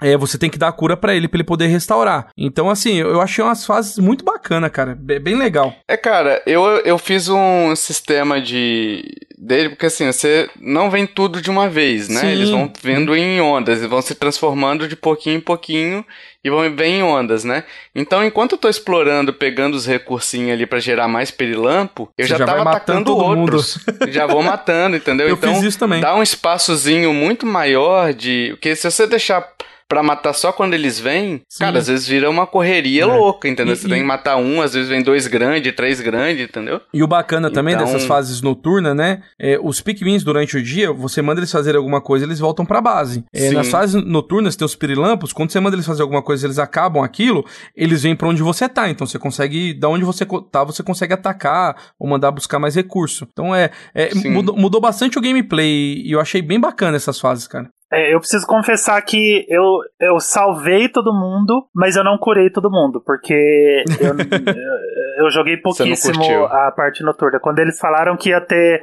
é, você tem que dar a cura pra ele, pra ele poder restaurar. Então, assim, eu achei umas fases muito bacana, cara. Be- Bem legal. É, cara, eu, eu fiz um sistema de. Dele, porque assim, você não vem tudo de uma vez, né? Sim. Eles vão vindo em ondas, e vão se transformando de pouquinho em pouquinho e vão bem em ondas, né? Então, enquanto eu tô explorando, pegando os recursinhos ali pra gerar mais pirilampo, eu já, já tava atacando outros. já vou matando, entendeu? Eu então, fiz isso também. dá um espaçozinho muito maior de. Porque se você deixar. Pra matar só quando eles vêm, Sim. cara, às vezes vira uma correria É. louca, entendeu? E- você e- tem que matar um, às vezes vem dois grandes, três grandes, entendeu? E o bacana também Então- dessas fases noturnas, né? É, os Pikmins durante o dia, você manda eles fazerem alguma coisa, eles voltam pra base. É, nas fases noturnas, tem os pirilampos, quando você manda eles fazer alguma coisa, eles acabam aquilo, eles vêm pra onde você tá. Então você consegue, da onde você tá, você consegue atacar ou mandar buscar mais recurso. Então é, é, mudou, mudou bastante o gameplay e eu achei bem bacana essas fases, cara. É, eu preciso confessar que eu, eu salvei todo mundo, mas eu não curei todo mundo, porque eu, eu, joguei pouquíssimo a parte noturna. Quando eles falaram que ia ter.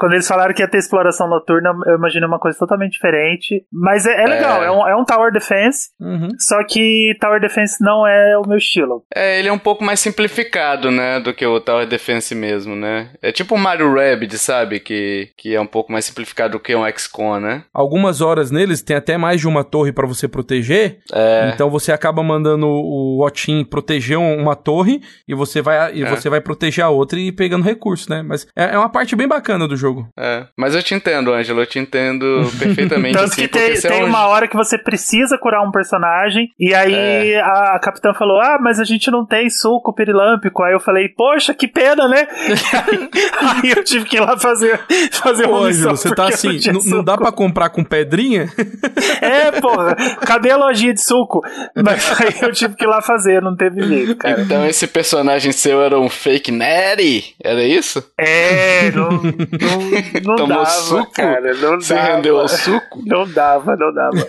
Quando eles falaram que ia ter exploração noturna, eu imaginei uma coisa totalmente diferente. Mas é, é legal, É. é. um, é um Tower Defense, Uhum. só que Tower Defense não é o meu estilo. É, ele é um pouco mais simplificado, né, do que o Tower Defense mesmo, né? É tipo o Mario Rabbids, sabe? Que, que é um pouco mais simplificado do que um XCOM, né? Algumas horas neles tem até mais de uma torre pra você proteger. É, Então você acaba mandando o Otin proteger um- uma torre e você vai e É. você vai proteger a outra e ir pegando recurso, né? Mas é, é uma parte bem bacana do jogo. É. Mas eu te entendo, Ângelo, eu te entendo perfeitamente, Tanto assim, que tem, você tem é um... uma hora que você precisa curar um personagem, e aí a, a capitã falou: Ah, mas a gente não tem suco pirilâmpico. Aí eu falei, poxa, que pena, né? aí, aí eu tive que ir lá fazer, fazer Ô, uma missão. Ângelo, você tá assim, não, não dá pra comprar com pedrinha? É, porra, cadê a lojinha de suco? Mas aí eu tive que ir lá fazer, não teve jeito, cara. Então esse personagem seu era um fake Natty? Era isso? É, não, não, não Tomou dava, suco? cara. Não Você dava. rendeu ao suco? Não dava, não dava.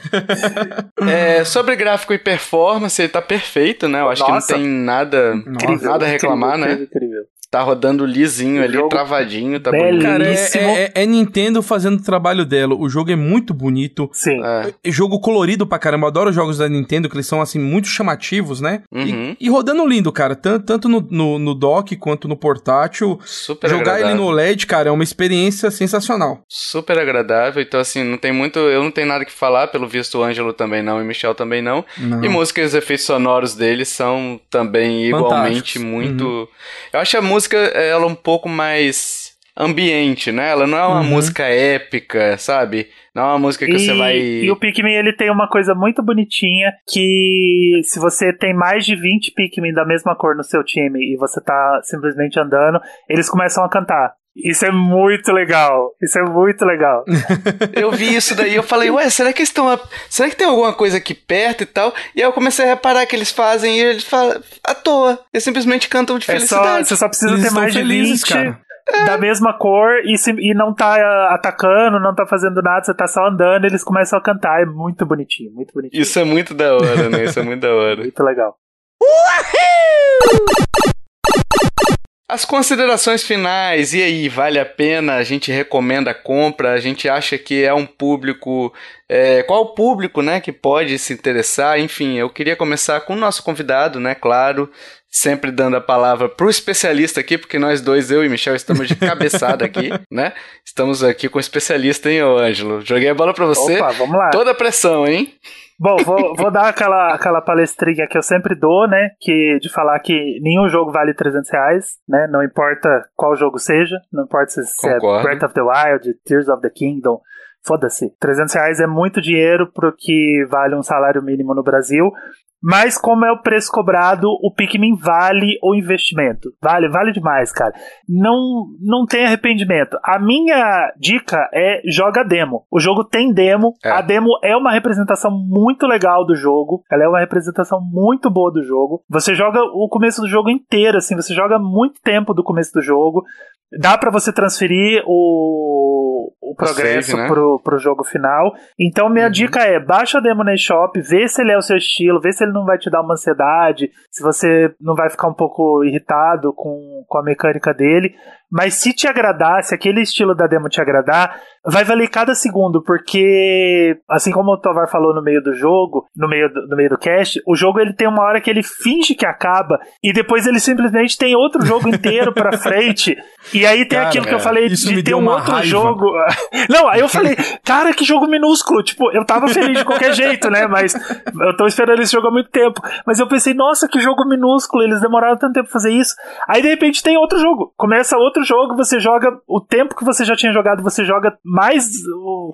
É, sobre gráfico e performance, ele tá perfeito, né? Eu acho Nossa. que não tem nada, Incrível, nada a reclamar, incrível, né? Incrível. Tá rodando lisinho ali, Jogo travadinho, tá belíssimo. bonito. Cara, é, Belíssimo. é- é Nintendo fazendo o trabalho dela. O jogo é muito bonito. Sim. É. É Jogo colorido pra caramba. Eu adoro os jogos da Nintendo, que eles são, assim, muito chamativos, né? E- Uhum. E, rodando lindo, cara. Tanto, tanto no, no, no dock quanto no portátil. Super Jogar ele agradável. no LED, cara, é uma experiência sensacional. Super agradável, então assim, não tem muito, eu não tenho nada que falar, pelo visto o Ângelo também não e o Michel também não. Não. E músicas e efeitos sonoros deles são também igualmente muito. Eu acho a música ela um pouco mais ambiente, né? Ela não é uma Uhum. música épica, sabe? Não é uma música que e, você vai e o Pikmin ele tem uma coisa muito bonitinha que se você tem mais de 20 Pikmin da mesma cor no seu time e você tá simplesmente andando, eles começam a cantar. Isso é muito legal. Isso é muito legal. eu vi isso daí, eu falei, ué, será que eles estão. Será que tem alguma coisa aqui perto e tal? E aí eu comecei a reparar que eles fazem e eles falam à toa. Eles simplesmente cantam de felicidade. É só, você só precisa eles ter mais felizes, de 20 cara. É. da mesma cor e, se, e não tá atacando, não tá fazendo nada, você tá só andando, eles começam a cantar. É muito bonitinho, muito bonitinho. Isso é muito da hora, né? Isso é muito da hora. muito legal. As considerações finais, e aí, vale a pena? A gente recomenda a compra? A gente acha que é um público. É, qual o público né, que pode se interessar? Enfim, eu queria começar com o nosso convidado, né? Claro, sempre dando a palavra pro especialista aqui, porque nós dois, eu e Michel, estamos de cabeçada aqui, né? Estamos aqui com o especialista, hein, ô Ângelo? Joguei a bola pra você. Opa, vamos lá. Toda a pressão, hein? Bom, vou, vou dar aquela, aquela palestrinha que eu sempre dou, né? Que de falar que nenhum jogo vale 300 reais, né? Não importa qual jogo seja, não importa se, se é Breath of the Wild, Tears of the Kingdom, foda-se. 300 reais é muito dinheiro pro que vale um salário mínimo no Brasil. Mas como é o preço cobrado, o Pikmin vale o investimento. Vale, vale demais, cara. Não, não tem arrependimento. A minha dica é joga demo. O jogo tem demo. É. A demo é uma representação muito legal do jogo. Ela é uma representação muito boa do jogo. Você joga o começo do jogo inteiro, assim. Você joga muito tempo do começo do jogo. Dá para você transferir o, o progresso save, né? pro, pro jogo final. Então, minha uhum. dica é: baixa a demo na eShop, vê se ele é o seu estilo, vê se ele não vai te dar uma ansiedade, se você não vai ficar um pouco irritado com, com a mecânica dele. Mas se te agradar, se aquele estilo da demo te agradar, vai valer cada segundo, porque assim como o Tovar falou no meio do jogo, no meio do, no meio do cast, o jogo ele tem uma hora que ele finge que acaba e depois ele simplesmente tem outro jogo inteiro pra frente. E aí tem cara, aquilo que eu falei de ter um outro raiva. jogo. Não, aí eu falei, cara, que jogo minúsculo. Tipo, eu tava feliz de qualquer jeito, né? Mas eu tô esperando esse jogo há muito tempo. Mas eu pensei, nossa, que jogo minúsculo, eles demoraram tanto tempo pra fazer isso. Aí de repente tem outro jogo. Começa outro jogo, você joga o tempo que você já tinha jogado, você joga mais o,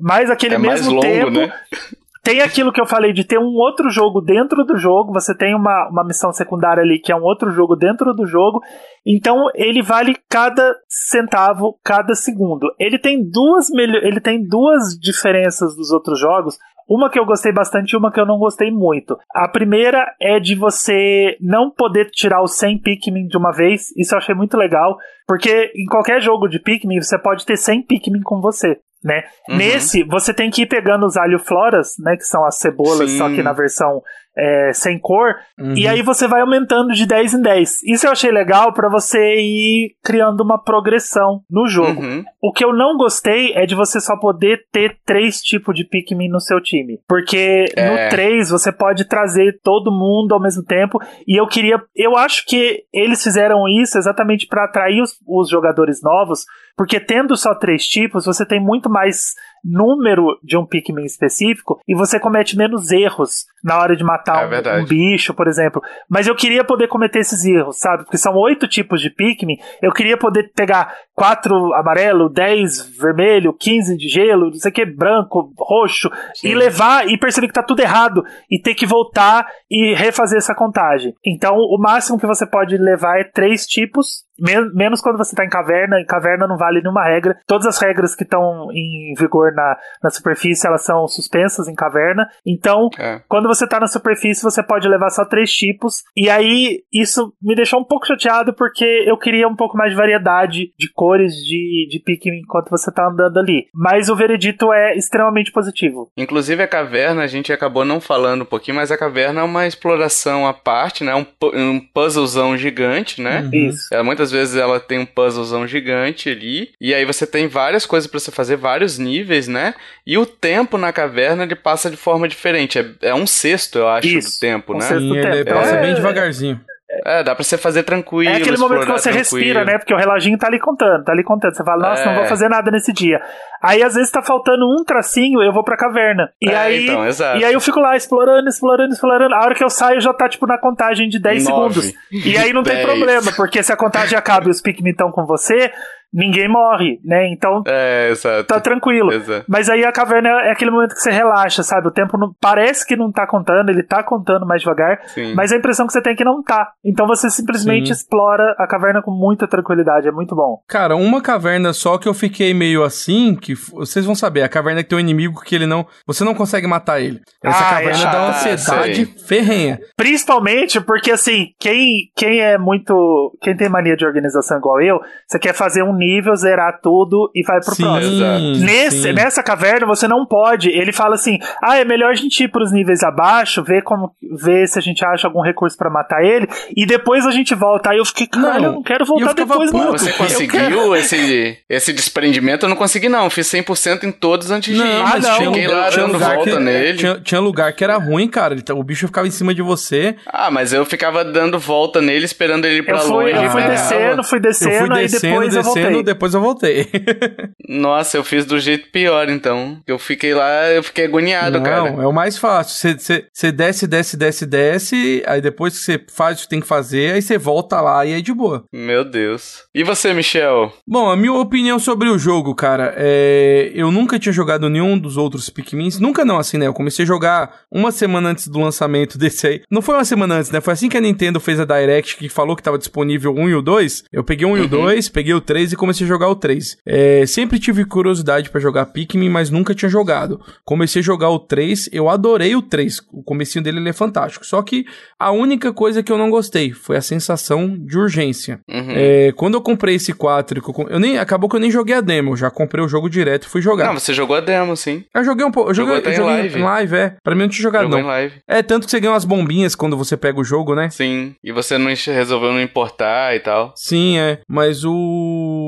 mais aquele é mesmo mais longo, tempo. Né? Tem aquilo que eu falei de ter um outro jogo dentro do jogo, você tem uma, uma missão secundária ali que é um outro jogo dentro do jogo, então ele vale cada centavo, cada segundo. Ele tem duas ele tem duas diferenças dos outros jogos. Uma que eu gostei bastante e uma que eu não gostei muito. A primeira é de você não poder tirar os 100 Pikmin de uma vez. Isso eu achei muito legal. Porque em qualquer jogo de Pikmin, você pode ter 100 Pikmin com você. Né? Uhum. Nesse, você tem que ir pegando os alho floras, né? Que são as cebolas, Sim. só que na versão é, sem cor, uhum. e aí você vai aumentando de 10 em 10. Isso eu achei legal para você ir criando uma progressão no jogo. Uhum. O que eu não gostei é de você só poder ter três tipos de Pikmin no seu time. Porque é. no 3 você pode trazer todo mundo ao mesmo tempo, e eu queria. Eu acho que eles fizeram isso exatamente para atrair os, os jogadores novos, porque tendo só três tipos, você tem muito mais número de um Pikmin específico e você comete menos erros na hora de matar é um, um, bicho, por exemplo. Mas eu queria poder cometer esses erros, sabe? Porque são oito tipos de Pikmin. Eu queria poder pegar quatro amarelo, dez vermelho, quinze de gelo, não sei o que, branco, roxo, Sim. e levar e perceber que tá tudo errado e ter que voltar e refazer essa contagem. Então, o máximo que você pode levar é três tipos Men menos quando você está em caverna. Em caverna não vale nenhuma regra. Todas as regras que estão em vigor na, na superfície, elas são suspensas em caverna. Então, é. quando você está na superfície, você pode levar só três tipos. E aí, isso me deixou um pouco chateado porque eu queria um pouco mais de variedade de cores de, de Pikmin enquanto você está andando ali. Mas o veredito é extremamente positivo. Inclusive, a caverna, a gente acabou não falando um pouquinho, mas a caverna é uma exploração à parte, né? Um, um puzzlezão gigante, né? Uhum. Isso. É, muitas vezes ela tem um puzzlezão gigante ali, e aí você tem várias coisas para você fazer, vários níveis, né? E o tempo na caverna ele passa de forma diferente. É, é um sexto, eu acho, Isso, do tempo, um né? Sexto Sim, tempo. Ele passa é... bem devagarzinho. É, dá pra você fazer tranquilo. É aquele momento que você tranquilo. respira, né? Porque o reloginho tá ali contando, tá ali contando. Você fala, nossa, é. não vou é. fazer nada nesse dia. Aí às vezes tá faltando um tracinho, eu vou pra caverna. E, é, aí, então, e aí eu fico lá explorando, explorando, explorando. A hora que eu saio já tá tipo na contagem de 10 Nove, segundos. E aí não 10. tem problema, porque se a contagem acaba e os Pikmin estão com você, ninguém morre, né? Então é, exato. tá tranquilo. Exato. Mas aí a caverna é aquele momento que você relaxa, sabe? O tempo não, parece que não tá contando, ele tá contando mais devagar, Sim. mas a impressão que você tem é que não tá. Então você simplesmente Sim. explora a caverna com muita tranquilidade, é muito bom. Cara, uma caverna só que eu fiquei meio assim, que vocês vão saber, a caverna que tem um inimigo que ele não, você não consegue matar ele. Essa ah, caverna é dá uma ansiedade ferrenha. Principalmente porque assim, quem quem é muito, quem tem mania de organização igual eu, você quer fazer um nível, zerar tudo e vai pro sim, próximo. Nesse, sim. Nessa caverna você não pode. Ele fala assim: ah, é melhor a gente ir pros níveis abaixo, ver como ver se a gente acha algum recurso para matar ele, e depois a gente volta. Aí eu fiquei, cara, eu não quero voltar depois, não. Você conseguiu esse, esse desprendimento? Eu não consegui, não. Fiz 100% em todos antes de ir. Ah, não. Fiquei lá tinha dando volta que, nele. Tinha, tinha, lugar que era ruim, cara. O bicho ficava em cima de você. Ah, mas eu ficava dando volta nele, esperando ele ir pra eu fui, longe. Eu fui descendo, fui descendo, eu fui descendo, depois descendo, eu voltei. Depois eu voltei. Nossa, eu fiz do jeito pior, então. Eu fiquei lá, eu fiquei agoniado, não, cara. Não, é o mais fácil. Você desce, desce, desce, desce, aí depois que você faz o que tem que fazer, aí você volta lá e é de boa. Meu Deus. E você, Michel? Bom, a minha opinião sobre o jogo, cara, é... Eu nunca tinha jogado nenhum dos outros Pikmins. Nunca não, assim, né? Eu comecei a jogar uma semana antes do lançamento desse aí. Não foi uma semana antes, né? Foi assim que a Nintendo fez a Direct, que falou que tava disponível o 1 e o 2. Eu peguei o 1 e o 2, uhum. peguei o 3 e comecei a jogar o 3. É... Sempre tive curiosidade para jogar Pikmin, mas nunca tinha jogado. Comecei a jogar o 3, eu adorei o 3. O comecinho dele ele é fantástico. Só que a única coisa que eu não gostei foi a sensação de urgência. Uhum. É, quando eu comprei esse 4, eu, eu, nem acabou que eu nem joguei a demo, eu já comprei o jogo direto e fui jogar. Não, você jogou a demo, sim. Eu joguei um pouco, eu joguei, eu joguei em live. Em live, é. Pra mim não tinha jogado Jogou não. Em live. É, tanto que você ganha umas bombinhas quando você pega o jogo, né? Sim, e você não resolveu não importar e tal. Sim, é, mas o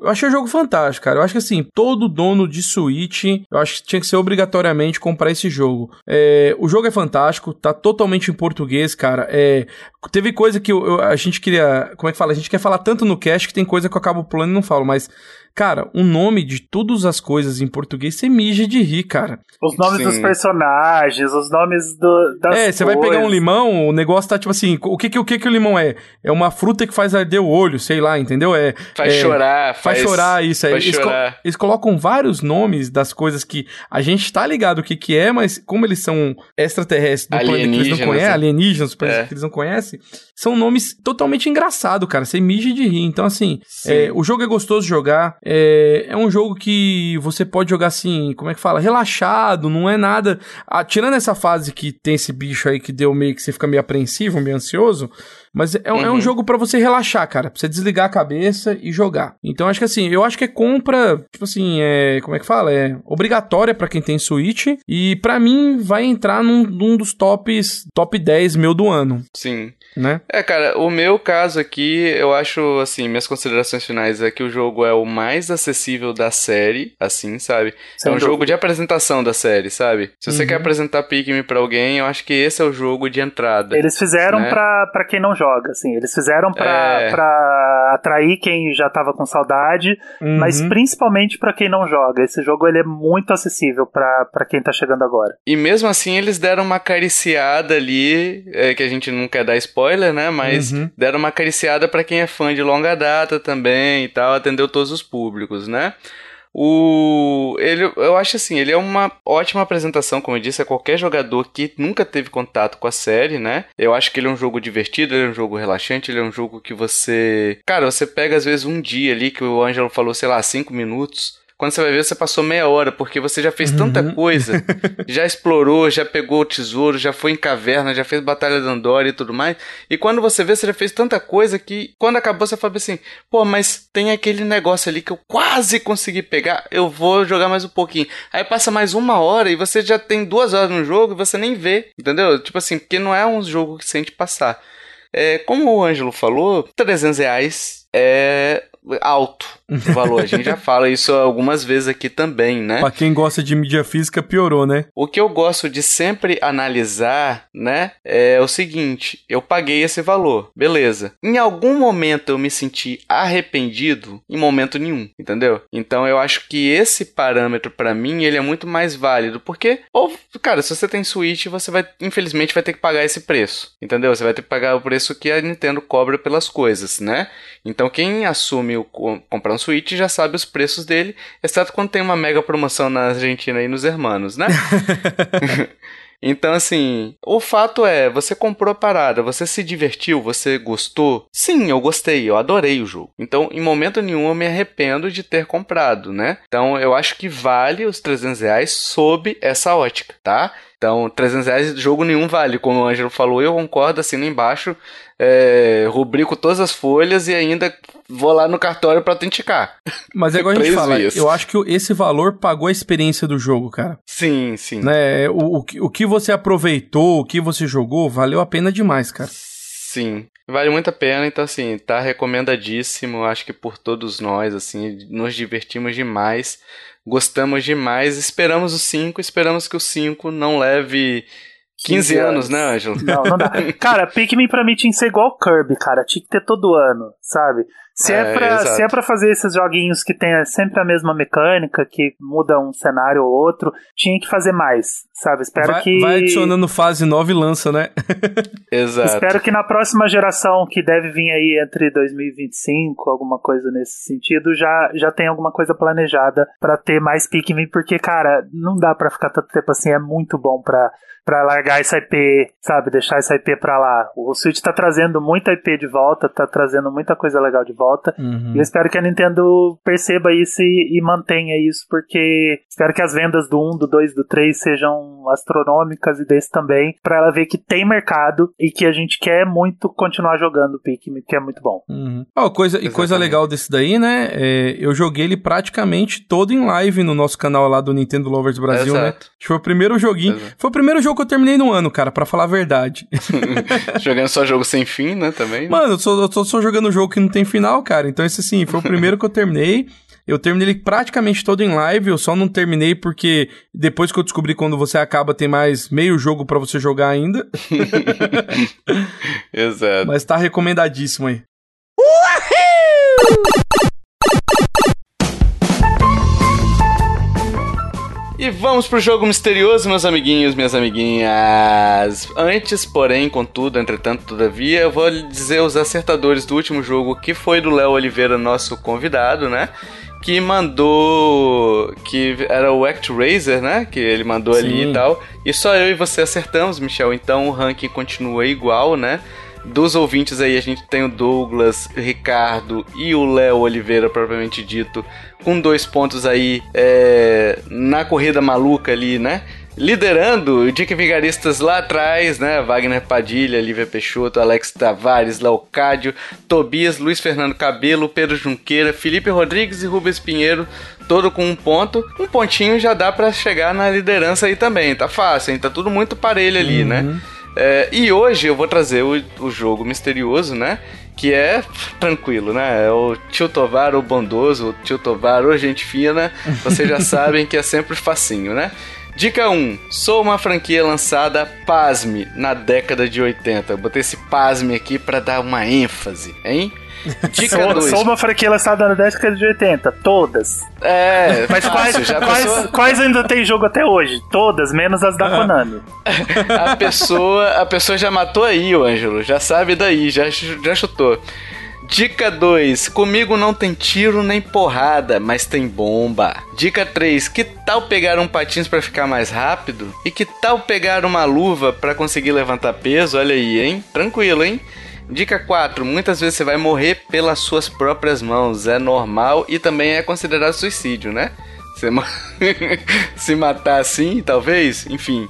eu achei o jogo fantástico, cara. Eu acho que assim, todo dono de Switch, eu acho que tinha que ser obrigatoriamente comprar esse jogo. É, o jogo é fantástico, tá totalmente em português, cara. É, teve coisa que eu, eu, a gente queria. Como é que fala? A gente quer falar tanto no cast que tem coisa que eu acabo pulando e não falo, mas Cara, o nome de todas as coisas em português você mija de rir, cara. Os nomes Sim. dos personagens, os nomes do, das É, você vai pegar um limão, o negócio tá tipo assim, o que que o que que o limão é? É uma fruta que faz arder o olho, sei lá, entendeu? É faz é, chorar, faz, faz chorar isso aí. Eles, chorar. Co eles colocam vários nomes das coisas que a gente tá ligado o que que é, mas como eles são extraterrestres do planeta que eles não conhecem, né? alienígenas, é. que eles não conhecem, são nomes totalmente engraçados, cara. Você mija de rir. Então assim, é, o jogo é gostoso de jogar. É, é um jogo que você pode jogar assim, como é que fala? Relaxado, não é nada. Ah, tirando essa fase que tem esse bicho aí que deu meio que você fica meio apreensivo, meio ansioso. Mas é, uhum. é um uhum. jogo para você relaxar, cara. Pra você desligar a cabeça e jogar. Então acho que assim, eu acho que é compra, tipo assim, é. Como é que fala? É obrigatória para quem tem Switch. E para mim vai entrar num, num dos tops, top 10 meu do ano. Sim né? É, cara, o meu caso aqui, eu acho, assim, minhas considerações finais é que o jogo é o mais acessível da série, assim, sabe? Sem é um dúvida. jogo de apresentação da série, sabe? Se você uhum. quer apresentar Pikmin pra alguém, eu acho que esse é o jogo de entrada. Eles fizeram né? pra, pra quem não joga, assim, eles fizeram pra, é... pra atrair quem já tava com saudade, uhum. mas principalmente pra quem não joga. Esse jogo, ele é muito acessível pra, pra quem tá chegando agora. E mesmo assim, eles deram uma acariciada ali, é, que a gente não quer dar spoiler, spoiler, né? Mas uhum. deram uma acariciada para quem é fã de longa data também e tal, atendeu todos os públicos, né? O ele eu acho assim, ele é uma ótima apresentação, como eu disse, a qualquer jogador que nunca teve contato com a série, né? Eu acho que ele é um jogo divertido, ele é um jogo relaxante, ele é um jogo que você, cara, você pega às vezes um dia ali que o Ângelo falou, sei lá, cinco minutos, quando você vai ver, você passou meia hora, porque você já fez tanta uhum. coisa, já explorou, já pegou o tesouro, já foi em caverna, já fez Batalha da Andorra e tudo mais. E quando você vê, você já fez tanta coisa que quando acabou, você fala assim: pô, mas tem aquele negócio ali que eu quase consegui pegar, eu vou jogar mais um pouquinho. Aí passa mais uma hora e você já tem duas horas no jogo e você nem vê, entendeu? Tipo assim, porque não é um jogo que sente passar. É, como o Ângelo falou, 300 reais é alto o valor. A gente já fala isso algumas vezes aqui também, né? Pra quem gosta de mídia física, piorou, né? O que eu gosto de sempre analisar, né, é o seguinte: eu paguei esse valor, beleza. Em algum momento eu me senti arrependido? Em momento nenhum, entendeu? Então eu acho que esse parâmetro para mim ele é muito mais válido, porque ou cara, se você tem Switch, você vai infelizmente vai ter que pagar esse preço, entendeu? Você vai ter que pagar o preço que a Nintendo cobra pelas coisas, né? Então quem assume o, comprar um Switch já sabe os preços dele, exceto quando tem uma mega promoção na Argentina e nos Hermanos, né? Então, assim, o fato é, você comprou a parada, você se divertiu, você gostou? Sim, eu gostei, eu adorei o jogo. Então, em momento nenhum eu me arrependo de ter comprado, né? Então, eu acho que vale os 300 reais sob essa ótica, tá? Então, 300 reais de jogo nenhum vale, como o Ângelo falou, eu concordo, assino embaixo, é, rubrico todas as folhas e ainda vou lá no cartório para autenticar. Mas é igual a gente fala, eu acho que esse valor pagou a experiência do jogo, cara. Sim, sim. Né, o, o, o que você aproveitou, o que você jogou, valeu a pena demais, cara. Sim, vale muito a pena, então assim, tá recomendadíssimo, acho que por todos nós, assim, nos divertimos demais, gostamos demais, esperamos o 5, esperamos que o 5 não leve 15 anos, anos, né, Ângelo? Não, não dá. cara, Pikmin pra mim tinha que ser igual Kirby, cara. Tinha que ter todo ano, sabe? Se é, é pra, se é pra fazer esses joguinhos que tem sempre a mesma mecânica, que muda um cenário ou outro, tinha que fazer mais, sabe? Espero vai, que. Vai adicionando fase nova e lança, né? exato. Espero que na próxima geração, que deve vir aí entre 2025, alguma coisa nesse sentido, já, já tenha alguma coisa planejada para ter mais Pikmin, porque, cara, não dá para ficar tanto tempo assim, é muito bom pra para largar essa IP, sabe, deixar essa IP para lá. O Switch tá trazendo muita IP de volta, tá trazendo muita coisa legal de volta. Uhum. E eu espero que a Nintendo perceba isso e, e, mantenha isso, porque espero que as vendas do 1, do 2, do 3 sejam astronômicas e desse também, para ela ver que tem mercado e que a gente quer muito continuar jogando Pikmin, que é muito bom. Uhum. Oh, coisa, e coisa legal desse daí, né? É, eu joguei ele praticamente todo em live no nosso canal lá do Nintendo Lovers Brasil, né? Exato. né? Foi o primeiro joguinho. Exato. Foi o primeiro jogo que eu terminei no ano, cara, para falar a verdade. jogando só jogo sem fim, né, também? Né? Mano, eu, sou, eu tô só jogando jogo que não tem final, cara. Então esse assim, foi o primeiro que eu terminei. Eu terminei ele praticamente todo em live, eu só não terminei porque depois que eu descobri quando você acaba tem mais meio jogo para você jogar ainda. Exato. Mas tá recomendadíssimo aí. Uhul! E vamos pro jogo misterioso, meus amiguinhos, minhas amiguinhas. Antes, porém, contudo, entretanto, todavia, eu vou dizer os acertadores do último jogo, que foi do Léo Oliveira, nosso convidado, né? Que mandou. Que era o ActRaiser, né? Que ele mandou Sim. ali e tal. E só eu e você acertamos, Michel. Então o ranking continua igual, né? Dos ouvintes aí, a gente tem o Douglas, Ricardo e o Léo Oliveira, propriamente dito, com dois pontos aí é, na corrida maluca ali, né? Liderando o Dick Vigaristas lá atrás, né? Wagner Padilha, Lívia Peixoto, Alex Tavares, Leocádio, Tobias, Luiz Fernando Cabelo, Pedro Junqueira, Felipe Rodrigues e Rubens Pinheiro, todo com um ponto. Um pontinho já dá para chegar na liderança aí também. Tá fácil, hein? Tá tudo muito parelho ali, né? uhum. né? É, e hoje eu vou trazer o, o jogo misterioso, né? que é tranquilo, né? É o tio Tovar, o bondoso, o tio Tovar, o gente fina, vocês já sabem que é sempre facinho, né? Dica 1. Sou uma franquia lançada, pasme, na década de 80. Eu botei esse pasme aqui para dar uma ênfase, hein? Dica 2. Sou uma franquia lançada na década de 80. Todas. É. Mas quais, quais, quais, ainda tem jogo até hoje? Todas, menos as da Konami. a pessoa, a pessoa já matou aí, o Ângelo. Já sabe daí, já, já chutou. Dica 2: Comigo não tem tiro nem porrada, mas tem bomba. Dica 3: Que tal pegar um patins para ficar mais rápido? E que tal pegar uma luva para conseguir levantar peso? Olha aí, hein? Tranquilo, hein? Dica 4. Muitas vezes você vai morrer pelas suas próprias mãos. É normal e também é considerado suicídio, né? Você se matar assim, talvez? Enfim.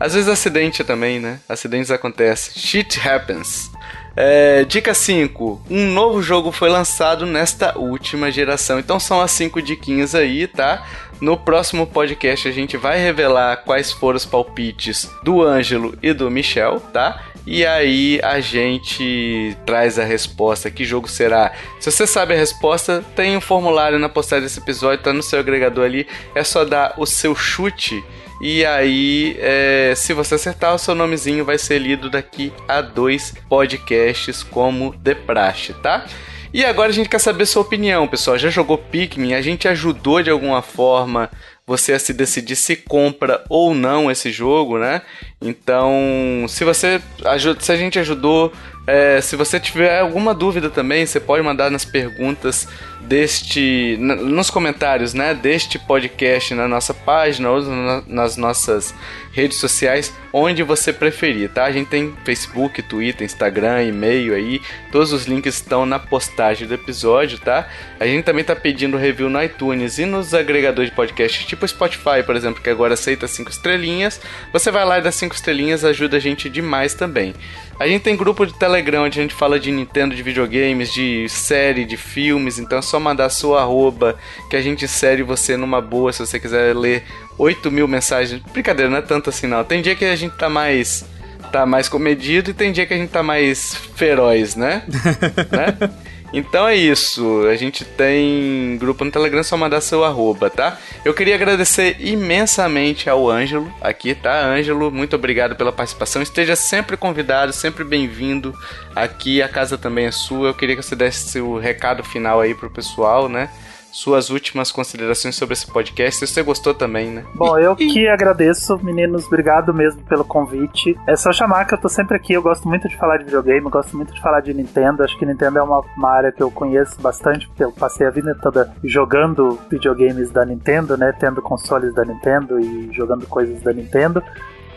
Às vezes acidente também, né? Acidentes acontecem. Shit happens. É, dica 5. Um novo jogo foi lançado nesta última geração. Então são as 5 diquinhas aí, tá? No próximo podcast a gente vai revelar quais foram os palpites do Ângelo e do Michel, tá? E aí a gente traz a resposta. Que jogo será? Se você sabe a resposta, tem um formulário na postagem desse episódio, tá no seu agregador ali. É só dar o seu chute. E aí, é, se você acertar, o seu nomezinho vai ser lido daqui a dois podcasts como de praxe, tá? E agora a gente quer saber sua opinião, pessoal. Já jogou Pikmin? A gente ajudou de alguma forma você a se decidir se compra ou não esse jogo, né? Então, se você ajuda, se a gente ajudou, é, se você tiver alguma dúvida também, você pode mandar nas perguntas deste, nos comentários, né, deste podcast na nossa página ou nas nossas redes sociais, onde você preferir, tá? A gente tem Facebook, Twitter, Instagram, e-mail aí, todos os links estão na postagem do episódio, tá? A gente também tá pedindo review no iTunes e nos agregadores de podcast, tipo Spotify, por exemplo, que agora aceita cinco estrelinhas. Você vai lá e dá cinco estrelinhas, ajuda a gente demais também. A gente tem grupo de Telegram onde a gente fala de Nintendo, de videogames, de série, de filmes, então é só mandar sua arroba que a gente insere você numa boa se você quiser ler 8 mil mensagens. Brincadeira, não é tanto assim não. Tem dia que a gente tá mais. tá mais comedido e tem dia que a gente tá mais feroz, né? né? Então é isso. A gente tem grupo no Telegram, só mandar seu arroba, tá? Eu queria agradecer imensamente ao Ângelo aqui, tá? Ângelo, muito obrigado pela participação. Esteja sempre convidado, sempre bem-vindo aqui. A casa também é sua. Eu queria que você desse o recado final aí pro pessoal, né? Suas últimas considerações sobre esse podcast. Se você gostou também, né? Bom, eu que agradeço, meninos. Obrigado mesmo pelo convite. É só chamar que eu tô sempre aqui. Eu gosto muito de falar de videogame, gosto muito de falar de Nintendo. Acho que Nintendo é uma, uma área que eu conheço bastante, porque eu passei a vida toda jogando videogames da Nintendo, né? Tendo consoles da Nintendo e jogando coisas da Nintendo.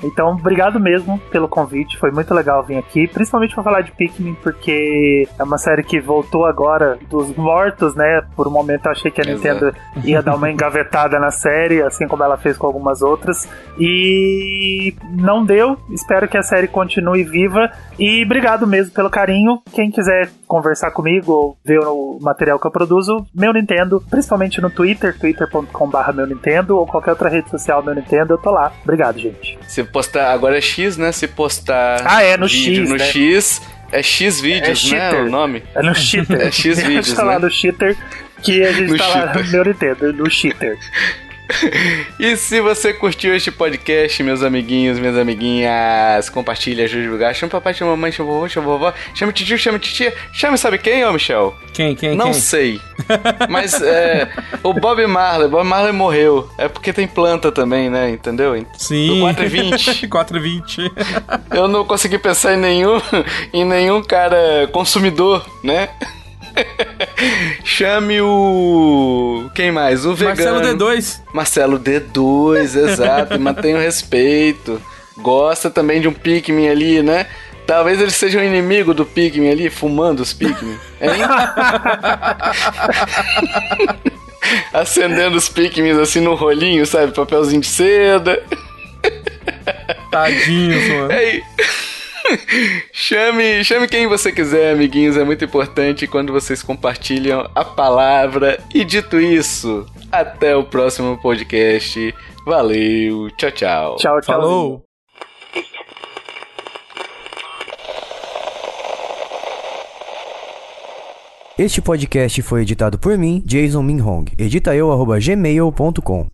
Então, obrigado mesmo pelo convite. Foi muito legal vir aqui, principalmente para falar de Pikmin, porque é uma série que voltou agora dos mortos, né? Por um momento eu achei que a Exato. Nintendo ia dar uma engavetada na série, assim como ela fez com algumas outras. E não deu. Espero que a série continue viva. E obrigado mesmo pelo carinho. Quem quiser conversar comigo ou ver o material que eu produzo, meu Nintendo, principalmente no Twitter, twitter.com.br meu Nintendo ou qualquer outra rede social meu Nintendo, eu tô lá. Obrigado, gente. Se postar, agora é X, né? Se postar ah, é, no X, no né? X, é X vídeos, é né? O nome? É no cheater. É X vídeos, né? lá no cheater que a gente no tá cheater. lá no meu Nintendo, no cheater. E se você curtiu este podcast, meus amiguinhos, minhas amiguinhas, compartilha, ajude a divulgar. Chama o papai, chama a mamãe, chama o vovô, chama a vovó, chama o tio, chama a titia. Chama sabe quem, ô Michel? Quem, quem, Não quem? sei. Mas é, o Bob Marley, Bob Marley morreu. É porque tem planta também, né? Entendeu? Sim. Do 4 e 20. 4 e 20. Eu não consegui pensar em nenhum, em nenhum cara consumidor, né? Chame o. Quem mais? O vegano. Marcelo D2. Marcelo D2, exato. Mantenha o respeito. Gosta também de um Pikmin ali, né? Talvez ele seja um inimigo do Pikmin ali, fumando os Pikmin. Hein? Acendendo os Pikmin assim no rolinho, sabe? Papelzinho de seda. Tadinho, mano. É, chame, chame quem você quiser, amiguinhos. É muito importante quando vocês compartilham a palavra. E dito isso, até o próximo podcast. Valeu, tchau, tchau. Tchau, tchau. Falou. Este podcast foi editado por mim, Jason Minhong. Edita eu, gmail.com.